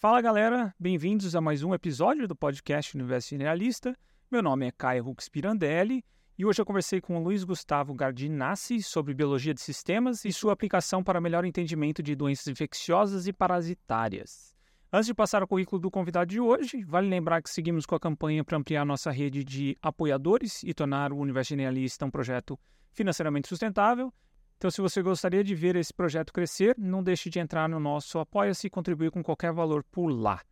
Fala galera, bem-vindos a mais um episódio do podcast Universo Generalista. Meu nome é Caio Hux Pirandelli e hoje eu conversei com o Luiz Gustavo Gardinassi sobre biologia de sistemas e sua aplicação para melhor entendimento de doenças infecciosas e parasitárias. Antes de passar ao currículo do convidado de hoje, vale lembrar que seguimos com a campanha para ampliar nossa rede de apoiadores e tornar o Universo Generalista um projeto financeiramente sustentável. Então, se você gostaria de ver esse projeto crescer, não deixe de entrar no nosso Apoia-se e contribuir com qualquer valor por lá.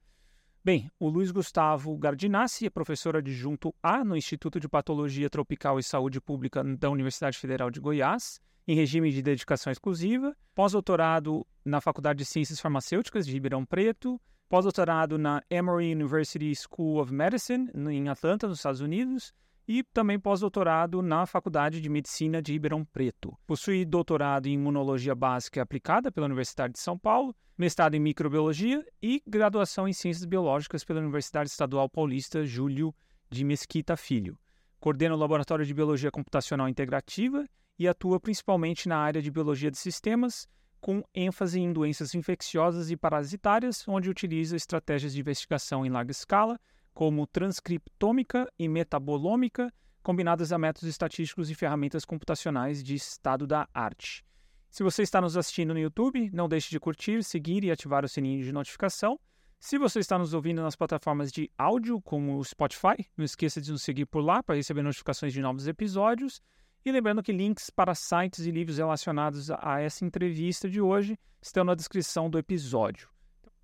Bem, o Luiz Gustavo Gardinassi é professor adjunto A no Instituto de Patologia Tropical e Saúde Pública da Universidade Federal de Goiás, em regime de dedicação exclusiva, pós-doutorado na Faculdade de Ciências Farmacêuticas de Ribeirão Preto, pós-doutorado na Emory University School of Medicine, em Atlanta, nos Estados Unidos, e também pós-doutorado na Faculdade de Medicina de Ribeirão Preto. Possui doutorado em Imunologia Básica Aplicada pela Universidade de São Paulo, mestrado em Microbiologia e graduação em Ciências Biológicas pela Universidade Estadual Paulista Júlio de Mesquita Filho. Coordena o Laboratório de Biologia Computacional Integrativa e atua principalmente na área de Biologia de Sistemas, com ênfase em doenças infecciosas e parasitárias, onde utiliza estratégias de investigação em larga escala, como transcriptômica e metabolômica, combinadas a métodos estatísticos e ferramentas computacionais de estado da arte. Se você está nos assistindo no YouTube, não deixe de curtir, seguir e ativar o sininho de notificação. Se você está nos ouvindo nas plataformas de áudio, como o Spotify, não esqueça de nos seguir por lá para receber notificações de novos episódios. E lembrando que links para sites e livros relacionados a essa entrevista de hoje estão na descrição do episódio.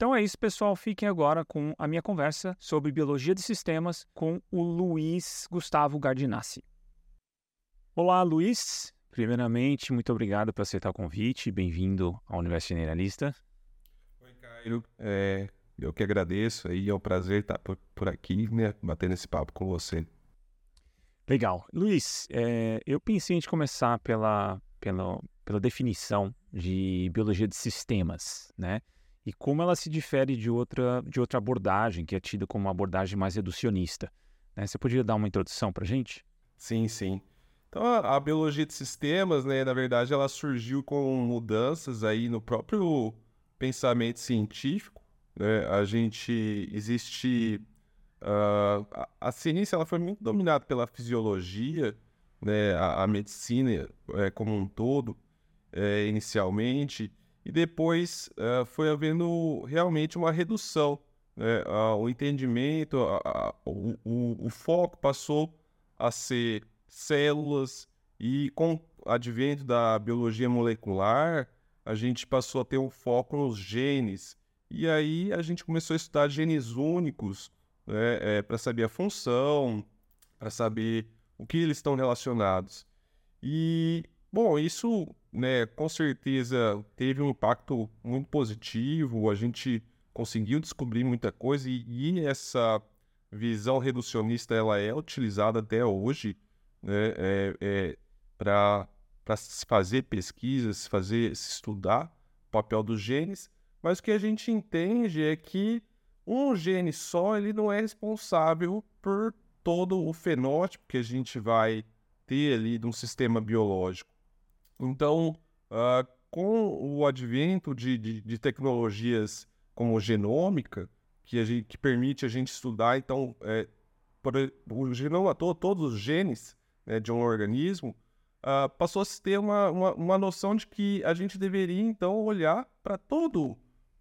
Então é isso, pessoal. Fiquem agora com a minha conversa sobre biologia de sistemas com o Luiz Gustavo Gardinassi. Olá, Luiz. Primeiramente, muito obrigado por aceitar o convite. Bem-vindo ao Universo Generalista. Oi, Caio. É, eu que agradeço. Aí é um prazer estar por, por aqui, né, batendo esse papo com você. Legal. Luiz, é, eu pensei em começar pela, pela, pela definição de biologia de sistemas, né? E como ela se difere de outra, de outra abordagem, que é tida como uma abordagem mais reducionista. Né? Você poderia dar uma introdução para a gente? Sim, sim. Então, a, a, biologia de sistemas, né, na verdade, ela surgiu com mudanças aí no próprio pensamento científico. Né? A gente existe uh, a, a, ciência ela foi muito dominada pela fisiologia, né? a, a medicina é, como um todo, é, inicialmente e depois uh, foi havendo realmente uma redução. Né? Uh, o entendimento, uh, o, o, o, foco passou a ser células, e com o advento da biologia molecular, a gente passou a ter um foco nos genes. E aí a gente começou a estudar genes únicos né? é, para saber a função, para saber o que eles estão relacionados. E, bom, isso né, com certeza teve um impacto muito positivo, a gente conseguiu descobrir muita coisa e, e essa visão reducionista ela é utilizada até hoje né, é, é, para fazer pesquisas, fazer estudar o papel dos genes, mas o que a gente entende é que um gene só ele não é responsável por todo o fenótipo que a gente vai ter ali de um sistema biológico. Então, uh, com o advento de, de, de, tecnologias como genômica, que, a gente, que permite a gente estudar, então, é, por, o genoma todo, todos os genes né, de um organismo, uh, passou a se ter uma, uma, uma, noção de que a gente deveria, então, olhar para todo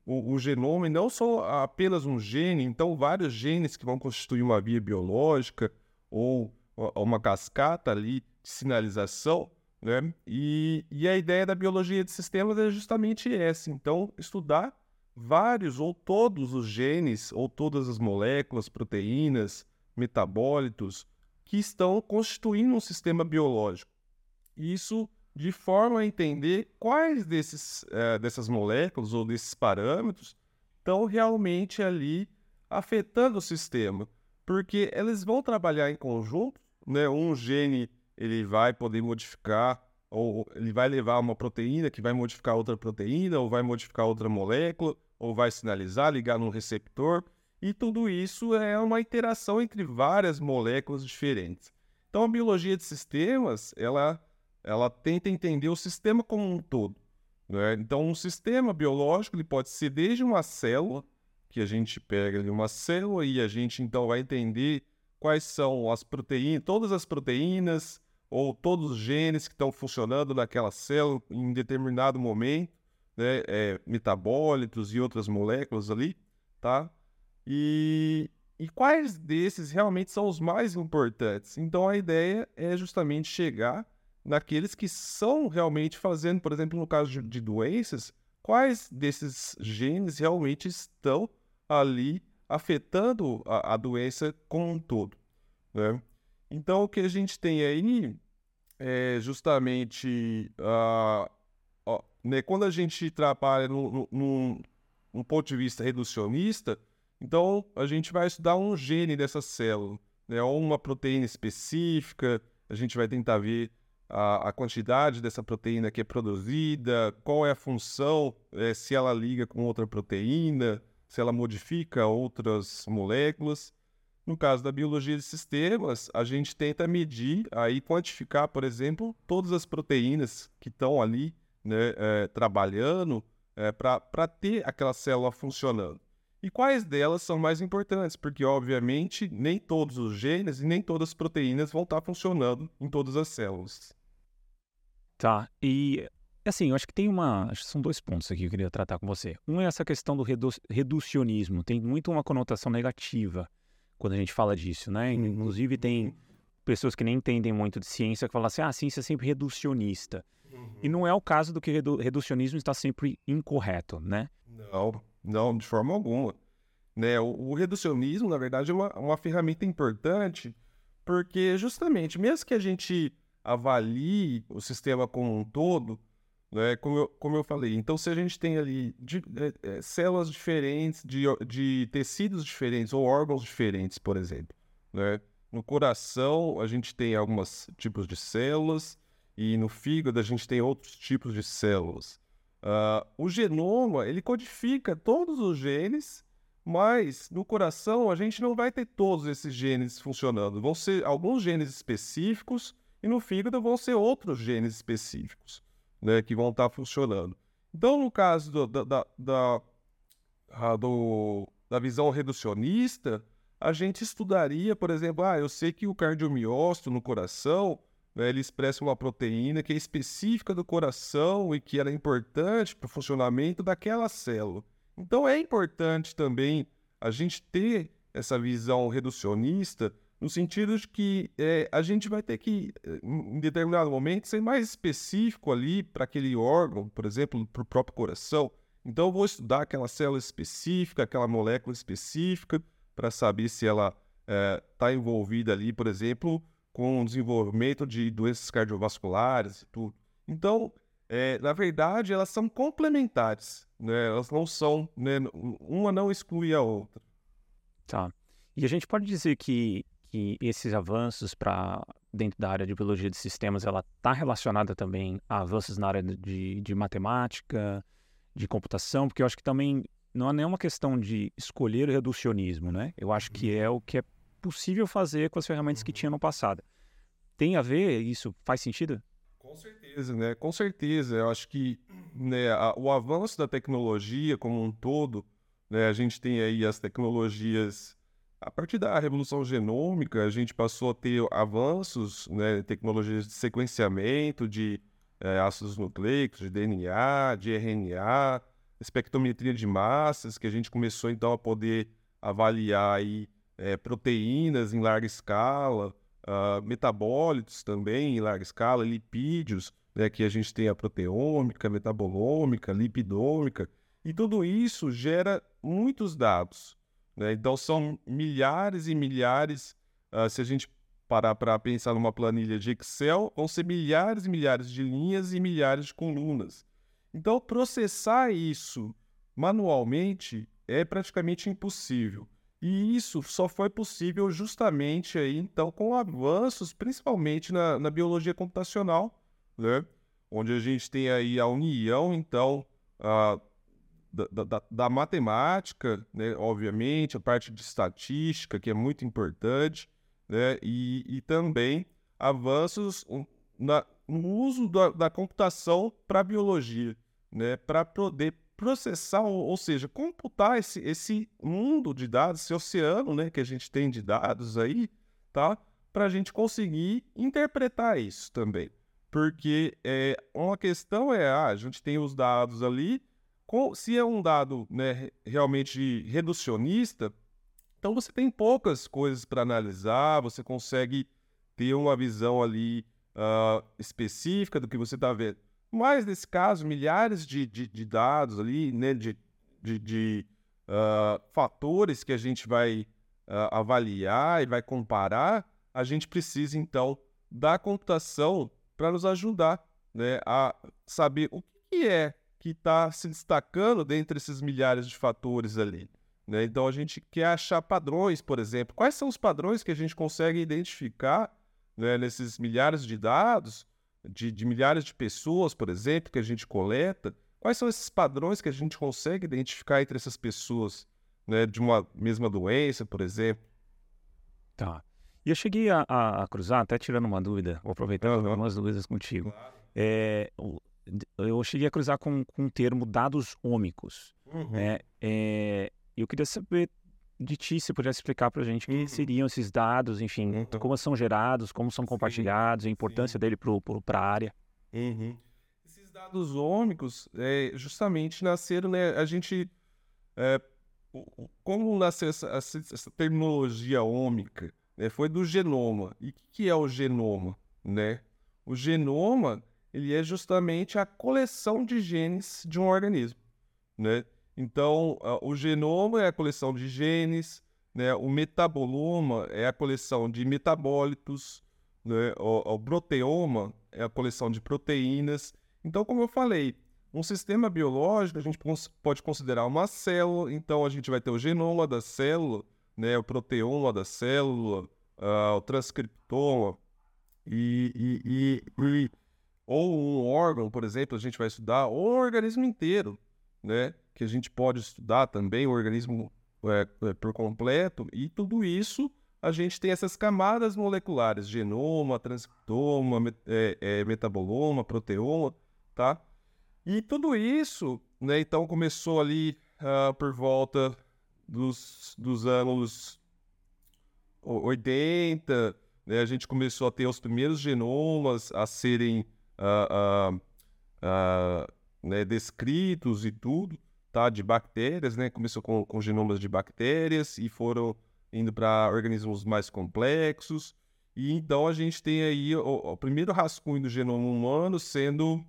o, o, genoma, e não só apenas um gene, então, vários genes que vão constituir uma via biológica ou uma cascata ali de sinalização, né? E, e a ideia da biologia de sistemas é justamente essa. Então, estudar vários ou todos os genes ou todas as moléculas, proteínas, metabólitos que estão constituindo um sistema biológico. Isso de forma a entender quais desses, uh, dessas moléculas ou desses parâmetros estão realmente ali afetando o sistema, porque eles vão trabalhar em conjunto, né? Um gene ele vai poder modificar, ou ele vai levar uma proteína que vai modificar outra proteína, ou vai modificar outra molécula, ou vai sinalizar, ligar num receptor. E tudo isso é uma interação entre várias moléculas diferentes. Então, a biologia de sistemas, ela, ela tenta entender o sistema como um todo. Né? Então, um sistema biológico ele pode ser desde uma célula, que a gente pega ali uma célula e a gente então vai entender quais são as proteínas, todas as proteínas ou todos os genes que estão funcionando naquela célula em determinado momento, né, é, metabólitos e outras moléculas ali, tá? E, e quais desses realmente são os mais importantes? Então a ideia é justamente chegar naqueles que são realmente fazendo, por exemplo, no caso de, de doenças, quais desses genes realmente estão ali afetando a, a doença como um todo. Né? Então, o que a gente tem aí é justamente uh, uh, né, quando a gente trabalha num ponto de vista reducionista, então a gente vai estudar um gene dessa célula, né, ou uma proteína específica, a gente vai tentar ver a, a, quantidade dessa proteína que é produzida, qual é a função, é, se ela liga com outra proteína, se ela modifica outras moléculas. No caso da biologia de sistemas, a gente tenta medir, aí quantificar, por exemplo, todas as proteínas que estão ali né, é, trabalhando é, para ter aquela célula funcionando. E quais delas são mais importantes? Porque, obviamente, nem todos os genes e nem todas as proteínas vão estar tá funcionando em todas as células. Tá. E Assim, eu acho que tem uma. Acho que são dois pontos aqui que eu queria tratar com você. Um é essa questão do redu reducionismo. Tem muito uma conotação negativa quando a gente fala disso, né? Uhum. Inclusive, tem pessoas que nem entendem muito de ciência que falam assim: ah, a ciência é sempre reducionista. Uhum. E não é o caso do que redu reducionismo está sempre incorreto, né? Não, não, de forma alguma. Né? O, o reducionismo, na verdade, é uma, uma ferramenta importante, porque justamente, mesmo que a gente avalie o sistema como um todo, né? Como, eu, como eu falei, então se a gente tem ali de, é, é, células diferentes, de, de tecidos diferentes ou órgãos diferentes, por exemplo, né? No coração a gente tem alguns tipos de células e no fígado a gente tem outros tipos de células. Uh, o genoma ele codifica todos os genes, mas no coração a gente não vai ter todos esses genes funcionando. Vão ser alguns genes específicos e no fígado vão ser outros genes específicos né, que vão estar tá funcionando. Então, no caso do, da, da, da, do, da visão reducionista, a gente estudaria, por exemplo, ah, eu sei que o cardiomiócito no coração, né, ele expressa uma proteína que é específica do coração e que era importante para o funcionamento daquela célula. Então é importante também a gente ter essa visão reducionista no sentido de que é, a gente vai ter que, em determinado momento, ser mais específico ali para aquele órgão, por exemplo, para o próprio coração. Então, eu vou estudar aquela célula específica, aquela molécula específica, para saber se ela está é, envolvida ali, por exemplo, com o desenvolvimento de doenças cardiovasculares e tudo. Então, é, na verdade, elas são complementares, né? Elas não são, né? uma não exclui a outra. Tá. E a gente pode dizer que que esses avanços para dentro da área de biologia de sistemas ela está relacionada também a avanços na área de, de matemática, de computação, porque eu acho que também não é nenhuma questão de escolher o reducionismo, né? Eu acho que é o que é possível fazer com as ferramentas que tinha no passado. Tem a ver isso? Faz sentido? Com certeza, né? Com certeza. Eu acho que né, a, o avanço da tecnologia como um todo, né, a gente tem aí as tecnologias a partir da revolução genômica, a gente passou a ter avanços, né, tecnologias de sequenciamento de é, ácidos nucleicos, de DNA, de RNA, espectrometria de massas, que a gente começou então a poder avaliar aí, é, proteínas em larga escala, uh, metabólitos também em larga escala, lipídios, né, que a gente tem a proteômica, metabolômica, lipidômica, e tudo isso gera muitos dados. Né? Então, são milhares e milhares. Uh, se a gente parar para pensar numa planilha de Excel, vão ser milhares e milhares de linhas e milhares de colunas. Então, processar isso manualmente é praticamente impossível. E isso só foi possível justamente aí, então, com avanços, principalmente na, na biologia computacional, né? onde a gente tem aí a união, então, uh, da, da, da, matemática, né, obviamente, a parte de estatística, que é muito importante, né, e, e também avanços na, no uso da, da computação para a biologia, né, para poder processar, ou, ou seja, computar esse, esse mundo de dados, esse oceano né, que a gente tem de dados aí, tá? Para a gente conseguir interpretar isso também. Porque é, uma questão é, ah, a gente tem os dados ali, se é um dado né, realmente reducionista, então você tem poucas coisas para analisar, você consegue ter uma visão ali uh, específica do que você está vendo. Mas nesse caso, milhares de, de, de dados ali, né, de, de, de uh, fatores que a gente vai uh, avaliar e vai comparar, a gente precisa então da computação para nos ajudar né, a saber o que é que está se destacando dentre esses milhares de fatores ali. Né? Então a gente quer achar padrões, por exemplo. Quais são os padrões que a gente consegue identificar né, nesses milhares de dados, de, de milhares de pessoas, por exemplo, que a gente coleta? Quais são esses padrões que a gente consegue identificar entre essas pessoas, né, de uma mesma doença, por exemplo? Tá. E eu cheguei a, a, a, cruzar, até tirando uma dúvida, vou aproveitar uhum. algumas dúvidas contigo. Claro. É, eu cheguei a cruzar com, com o termo dados ômicos. Uhum. Né? É, eu queria saber de ti, se pudesse explicar para a gente o que uhum. seriam esses dados, enfim, uhum. como são gerados, como são compartilhados, sim, a importância sim. dele para a área. Uhum. Esses dados ômicos, é, justamente nasceram, né, a gente, é, como nasceu essa, essa, essa terminologia ômica, né, foi do genoma. E o que, que é o genoma? Né? O genoma ele é justamente a coleção de genes de um organismo. Né? Então, o genoma é a coleção de genes, né? o metaboloma é a coleção de metabólitos, né? o, o proteoma é a coleção de proteínas. Então, como eu falei, um sistema biológico a gente pode considerar uma célula, então a gente vai ter o genoma da célula, né? o proteoma da célula, uh, o transcriptoma, e, e, e, ou um órgão, por exemplo, a gente vai estudar, ou o organismo inteiro, né? que a gente pode estudar também, o organismo é, é, por completo, e tudo isso a gente tem essas camadas moleculares, genoma, transcriptoma, met, é, é, metaboloma, proteoma, tá? E tudo isso, né, então começou ali uh, por volta dos, dos anos 80, né, a gente começou a ter os primeiros genomas a serem uh, uh, né, descritos e tudo tá, de bactérias, né? Começou com, com genomas de bactérias e foram indo para organismos mais complexos. E então a gente tem aí o, o primeiro rascunho do genoma humano sendo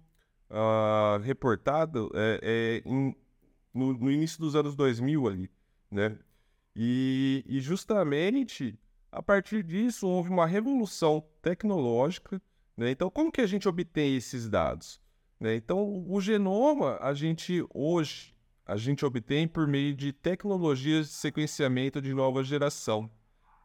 uh, reportado é, é em, no, no, início dos anos 2000 ali, né? E, e justamente a partir disso houve uma revolução tecnológica, né? Então como que a gente obtém esses dados? Né? Então o genoma a gente hoje a gente obtém por meio de tecnologias de sequenciamento de nova geração.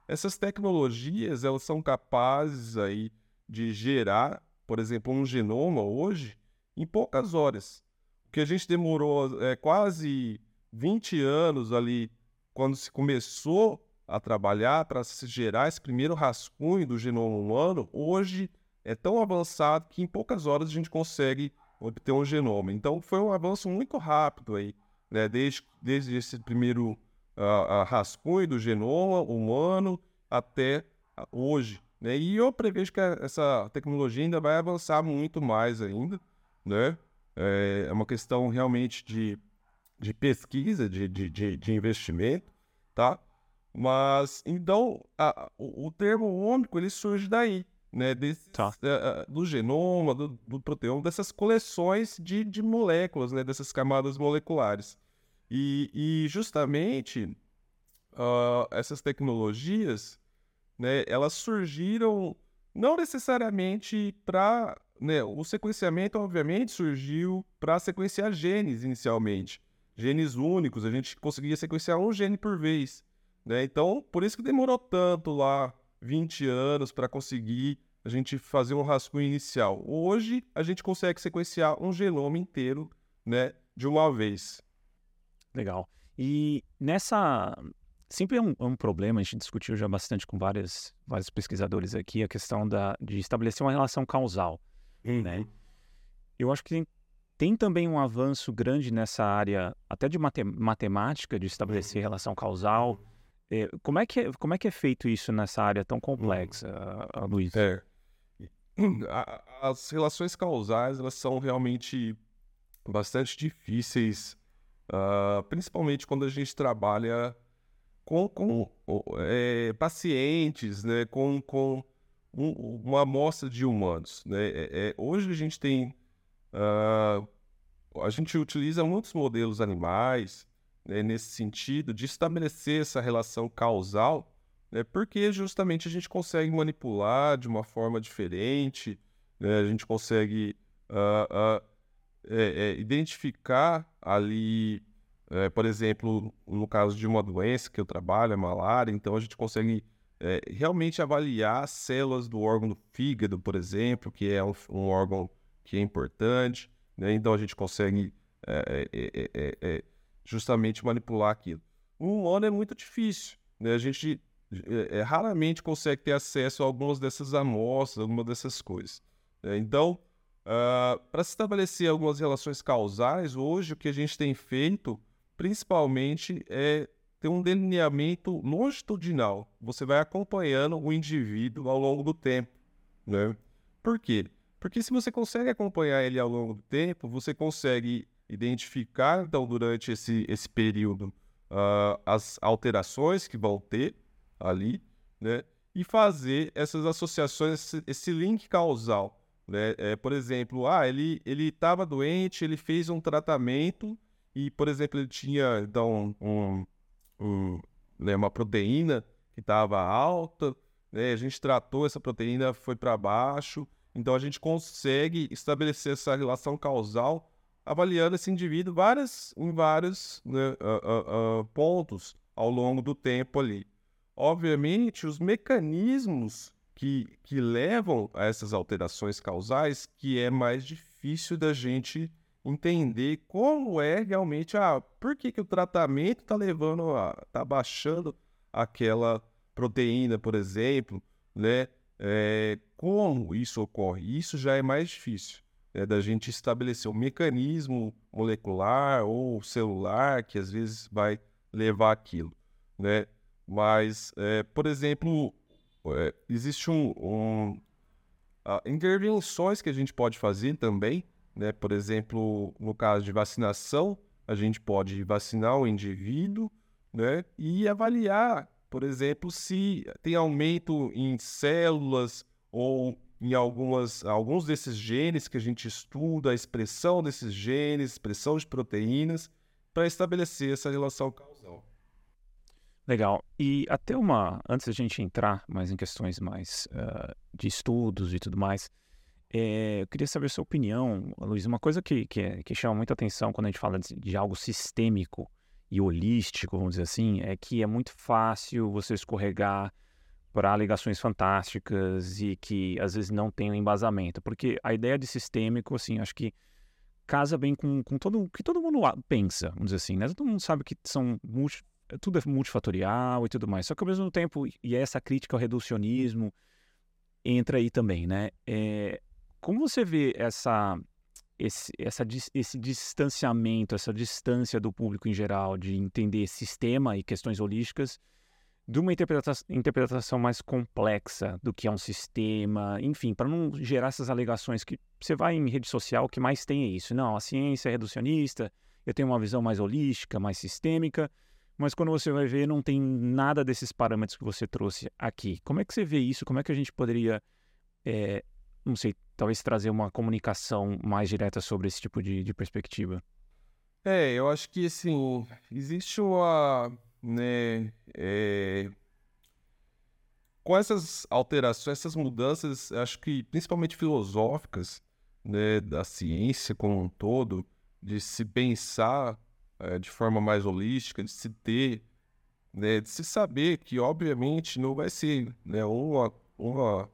Essas tecnologias elas são capazes aí de gerar, por exemplo, um genoma hoje em poucas horas. O que a gente demorou é, quase 20 anos ali, quando se começou a trabalhar para gerar esse primeiro rascunho do genoma humano, hoje é tão avançado que em poucas horas a gente consegue obter um genoma. Então foi um avanço muito rápido aí né, desde, desde esse primeiro uh, rascunho do genoma humano até hoje. Né? E eu prevejo que essa tecnologia ainda vai avançar muito mais ainda. Né? É, é uma questão realmente de, de pesquisa, de, de, de, investimento, tá? Mas, então, a, o, o termo ômico, ele surge daí, né, desse, tá. uh, do genoma, do, do proteoma, dessas coleções de, de moléculas, né, dessas camadas moleculares. E, e justamente uh, essas tecnologias, né, elas surgiram não necessariamente para. Né, o sequenciamento, obviamente, surgiu para sequenciar genes inicialmente. Genes únicos, a gente conseguia sequenciar um gene por vez. Né? Então, por isso que demorou tanto lá 20 anos para conseguir a gente fazer um rascunho inicial. Hoje a gente consegue sequenciar um genoma inteiro, né, de uma vez. Legal. E nessa. Sempre é um, é um, problema, a gente discutiu já bastante com várias, vários pesquisadores aqui, a questão da, de estabelecer uma relação causal. Uhum. Né? Eu acho que tem tem também um avanço grande nessa área, até de mate matemática, de estabelecer relação causal. É, como, é que é, como é que é feito isso nessa área tão complexa, hum. Luiz? É. As relações causais, elas são realmente bastante difíceis, uh, principalmente quando a gente trabalha com, com é, pacientes, né, com, com um, uma amostra de humanos. Né? É, é, hoje a gente tem Uh, a gente utiliza muitos modelos animais né, nesse sentido de estabelecer essa relação causal, né, porque justamente a gente consegue manipular de uma forma diferente, né, a gente consegue uh, uh, é, é, identificar ali, é, por exemplo, no caso de uma doença que eu trabalho, a malária, então a gente consegue é, realmente avaliar células do órgão do fígado, por exemplo, que é um, um órgão que é importante, né? então a gente consegue é, é, é, justamente manipular aquilo. Um humano é muito difícil, né? a gente raramente consegue ter acesso a algumas dessas amostras, algumas dessas coisas. Né? Então, uh, para se estabelecer algumas relações causais, hoje o que a gente tem feito, principalmente, é ter um delineamento longitudinal. Você vai acompanhando o indivíduo ao longo do tempo. Né? Por quê? Porque se você consegue acompanhar ele ao longo do tempo, você consegue identificar, então, durante esse, esse período, uh, as alterações que vão ter ali, né? E fazer essas associações, esse, esse link causal. Né? É, por exemplo, ah, ele estava doente, ele fez um tratamento e, por exemplo, ele tinha, então, um, um, né, uma proteína que estava alta, né? a gente tratou essa proteína, foi para baixo, então a gente consegue estabelecer essa relação causal avaliando esse indivíduo várias, em vários né, uh, uh, uh, pontos ao longo do tempo ali. Obviamente, os mecanismos que, que levam a essas alterações causais que é mais difícil da gente entender como é realmente ah, por que, que o tratamento está levando a está baixando aquela proteína, por exemplo, né? É, como isso ocorre? Isso já é mais difícil né, da gente estabelecer um mecanismo molecular ou celular que às vezes vai levar aquilo, né? Mas, é, por exemplo, é, existe um, um uh, intervenções que a gente pode fazer também, né? Por exemplo, no caso de vacinação, a gente pode vacinar o indivíduo, né? E avaliar, por exemplo, se tem aumento em células ou em algumas, alguns desses genes que a gente estuda, a expressão desses genes, expressão de proteínas, para estabelecer essa relação causal. Legal. E até uma, antes da gente entrar mais em questões mais uh, de estudos e tudo mais, é, eu queria saber a sua opinião, Luiz. Uma coisa que, que, é, que chama muita atenção quando a gente fala de, de algo sistêmico e holístico, vamos dizer assim, é que é muito fácil você escorregar para alegações fantásticas e que às vezes não tem um embasamento, porque a ideia de sistêmico, assim, acho que casa bem com, com todo o que todo mundo pensa, vamos dizer assim, né? Todo mundo sabe que são multi, tudo é multifatorial e tudo mais, só que ao mesmo tempo, e essa crítica ao reducionismo entra aí também, né? É, como você vê essa, esse, essa, esse distanciamento, essa distância do público em geral de entender sistema e questões holísticas de uma interpretação, interpretação mais complexa do que é um sistema, enfim, para não gerar essas alegações que você vai em rede social, o que mais tem é isso. Não, a ciência é reducionista, eu tenho uma visão mais holística, mais sistêmica, mas quando você vai ver, não tem nada desses parâmetros que você trouxe aqui. Como é que você vê isso? Como é que a gente poderia, é, não sei, talvez trazer uma comunicação mais direta sobre esse tipo de, de perspectiva? É, eu acho que, assim, existe uma né? É... Com essas alterações, essas mudanças, acho que principalmente filosóficas, né, da ciência como um todo, de se pensar é, de forma mais holística, de se ter, né, de se saber que, obviamente, não vai ser né, uma, uma,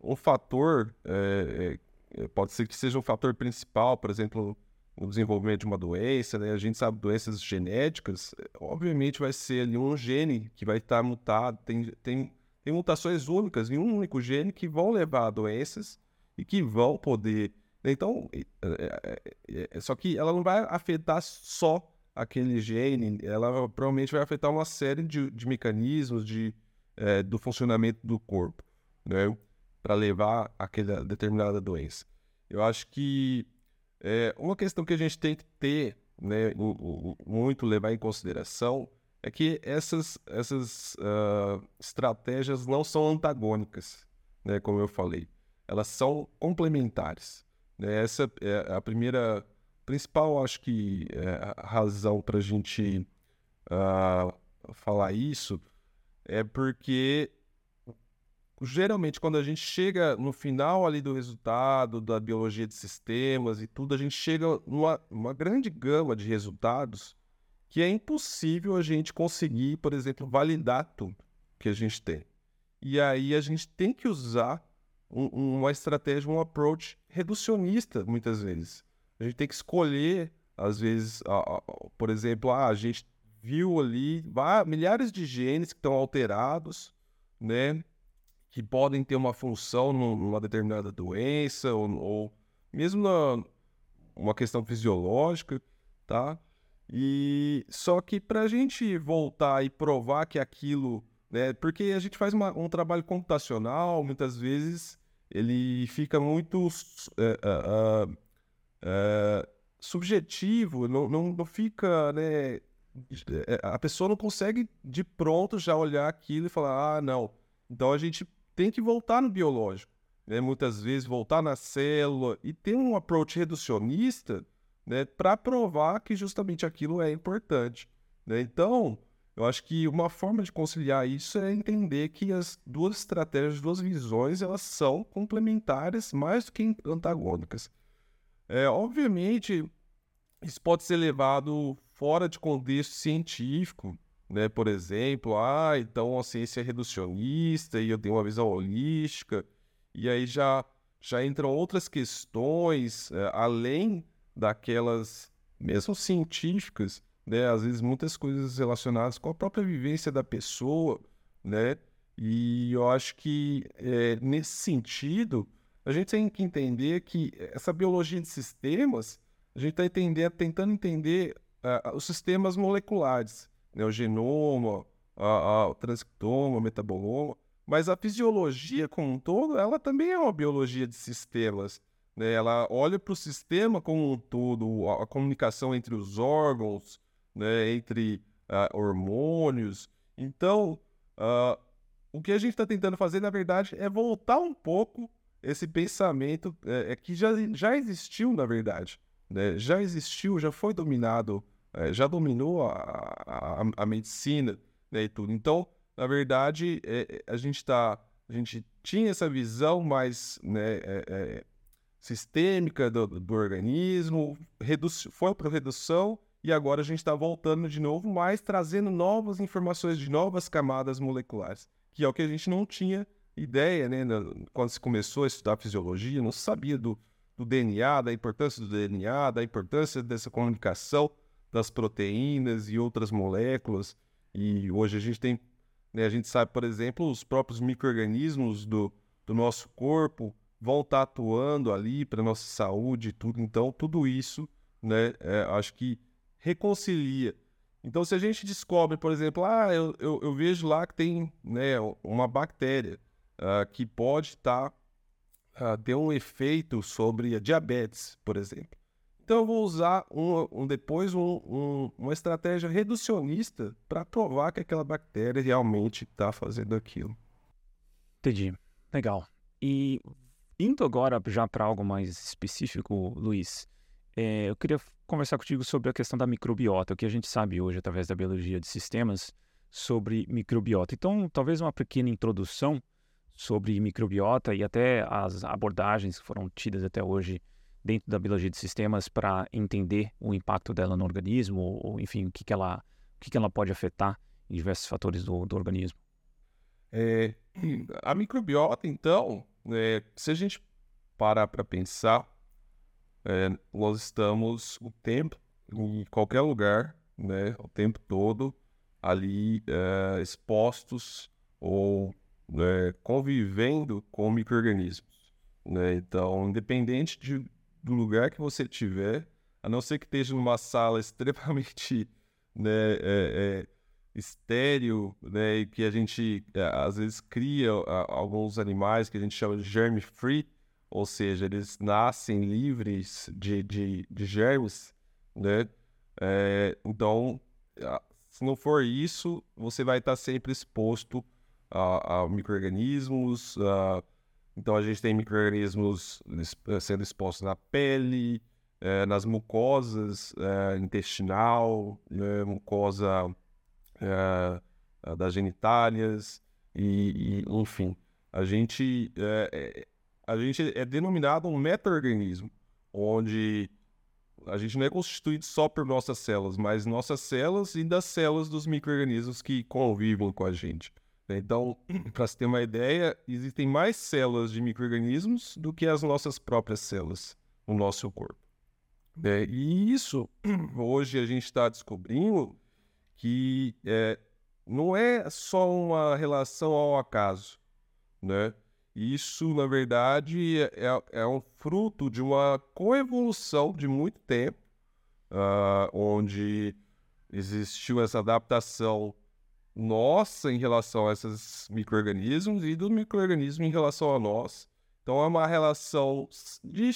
um fator, é, é, pode ser que seja um fator principal, por exemplo, o desenvolvimento de uma doença, né? A gente sabe doenças genéticas, obviamente vai ser ali um gene que vai estar mutado, tem, tem, tem mutações únicas em um único gene que vão levar a doenças e que vão poder Então, é, é, é, só que ela não vai afetar só aquele gene, ela provavelmente vai afetar uma série de, de mecanismos de, é, do funcionamento do corpo, né? Para levar aquela determinada doença. Eu acho que é, uma questão que a gente tem que ter, né, muito levar em consideração, é que essas, essas uh, estratégias não são antagônicas, né, como eu falei. Elas são complementares. Né? Essa é a primeira, principal, acho que, é razão para a gente uh, falar isso é porque geralmente quando a gente chega no final ali do resultado da biologia de sistemas e tudo, a gente chega numa uma grande gama de resultados que é impossível a gente conseguir, por exemplo, validar tudo que a gente tem. E aí a gente tem que usar um, uma estratégia, um approach reducionista, muitas vezes. A gente tem que escolher, às vezes, a, a, por exemplo, ah, a gente viu ali milhares de genes que estão alterados, né? Que podem ter uma função numa determinada doença, ou, ou mesmo na, uma questão fisiológica, tá? E só que para a gente voltar e provar que aquilo, né? Porque a gente faz uma, um trabalho computacional, muitas vezes ele fica muito é, é, é, subjetivo, não, não, não fica, né? A pessoa não consegue de pronto já olhar aquilo e falar, ah, não. Então a gente tem que voltar no biológico, né? Muitas vezes voltar na célula e ter um approach reducionista né, para provar que justamente aquilo é importante. Né? Então, eu acho que uma forma de conciliar isso é entender que as duas estratégias, duas visões, elas são complementares mais do que antagônicas. É, obviamente, isso pode ser levado fora de contexto científico, né? Por exemplo, ah, então a ciência é reducionista e eu tenho uma visão holística, e aí já, já entram outras questões é, além daquelas, mesmo científicas, né? Às vezes muitas coisas relacionadas com a própria vivência da pessoa, né? E eu acho que é, nesse sentido a gente tem que entender que essa biologia de sistemas, a gente está tentando entender uh, os sistemas moleculares, né? o genoma, uh, uh, o transcriptoma, o metaboloma, mas a fisiologia como um todo, ela também é uma biologia de sistemas. Né? Ela olha para o sistema como um todo, a, a comunicação entre os órgãos, né? entre uh, hormônios. Então, uh, o que a gente está tentando fazer, na verdade, é voltar um pouco esse pensamento é, é que já, já existiu, na verdade. Né? Já existiu, já foi dominado, é, já dominou a, a, a medicina né, e tudo. Então, na verdade, é, a gente está. A gente tinha essa visão mais né, é, é, sistêmica do, do organismo, foi para redução e agora a gente está voltando de novo, mas trazendo novas informações de novas camadas moleculares, que é o que a gente não tinha ideia, né? Quando se começou a estudar fisiologia, não sabia do, do DNA, da importância do DNA, da importância dessa comunicação das proteínas e outras moléculas. E hoje a gente tem, né, a gente sabe, por exemplo, os próprios micro-organismos do, do nosso corpo, vão estar tá atuando ali para nossa saúde e tudo. Então, tudo isso, né, é, acho que reconcilia. Então, se a gente descobre, por exemplo, ah, eu, eu, eu vejo lá que tem né, uma bactéria uh, que pode estar tá, uh, ter um efeito sobre a diabetes, por exemplo. Então, eu vou usar um, um depois um, um, uma estratégia reducionista para provar que aquela bactéria realmente está fazendo aquilo. Entendi. Legal. E Indo agora já para algo mais específico, Luiz, é, eu queria conversar contigo sobre a questão da microbiota, o que a gente sabe hoje através da biologia de sistemas sobre microbiota. Então, talvez uma pequena introdução sobre microbiota e até as abordagens que foram tidas até hoje dentro da biologia de sistemas para entender o impacto dela no organismo, ou, enfim, o que, que, ela, o que, que ela pode afetar em diversos fatores do, do organismo. É, a microbiota, então, é, se a gente parar para pensar, é, nós estamos o tempo, em qualquer lugar, né, o tempo todo, ali é, expostos ou né, convivendo com micro-organismos. Né? Então, independente de, do lugar que você estiver, a não ser que esteja numa sala extremamente né, é, é, estéreo, né, e que a gente é, às vezes cria a, alguns animais que a gente chama de germ free, ou seja, eles nascem livres de, de, de germes, né? É, então, se não for isso, você vai estar sempre exposto a, a micro-organismos. Então, a gente tem micro-organismos sendo expostos na pele, é, nas mucosas é, intestinal, mucosa das genitálias, e, e, enfim. A gente, a gente é denominado um meta-organismo, onde a gente não é constituído só por nossas células, mas nossas células e das células dos micro-organismos que convivem com a gente. Então, para se ter uma ideia, existem mais células de micro-organismos do que as nossas próprias células no nosso corpo. É, e isso, hoje a gente está descobrindo que é, não é só uma relação ao acaso, né? Isso, na verdade, é, é um fruto de uma coevolução de muito tempo, uh, onde existiu essa adaptação nossa em relação a esses micro-organismos e do micro-organismo em relação a nós. Então, é uma relação de...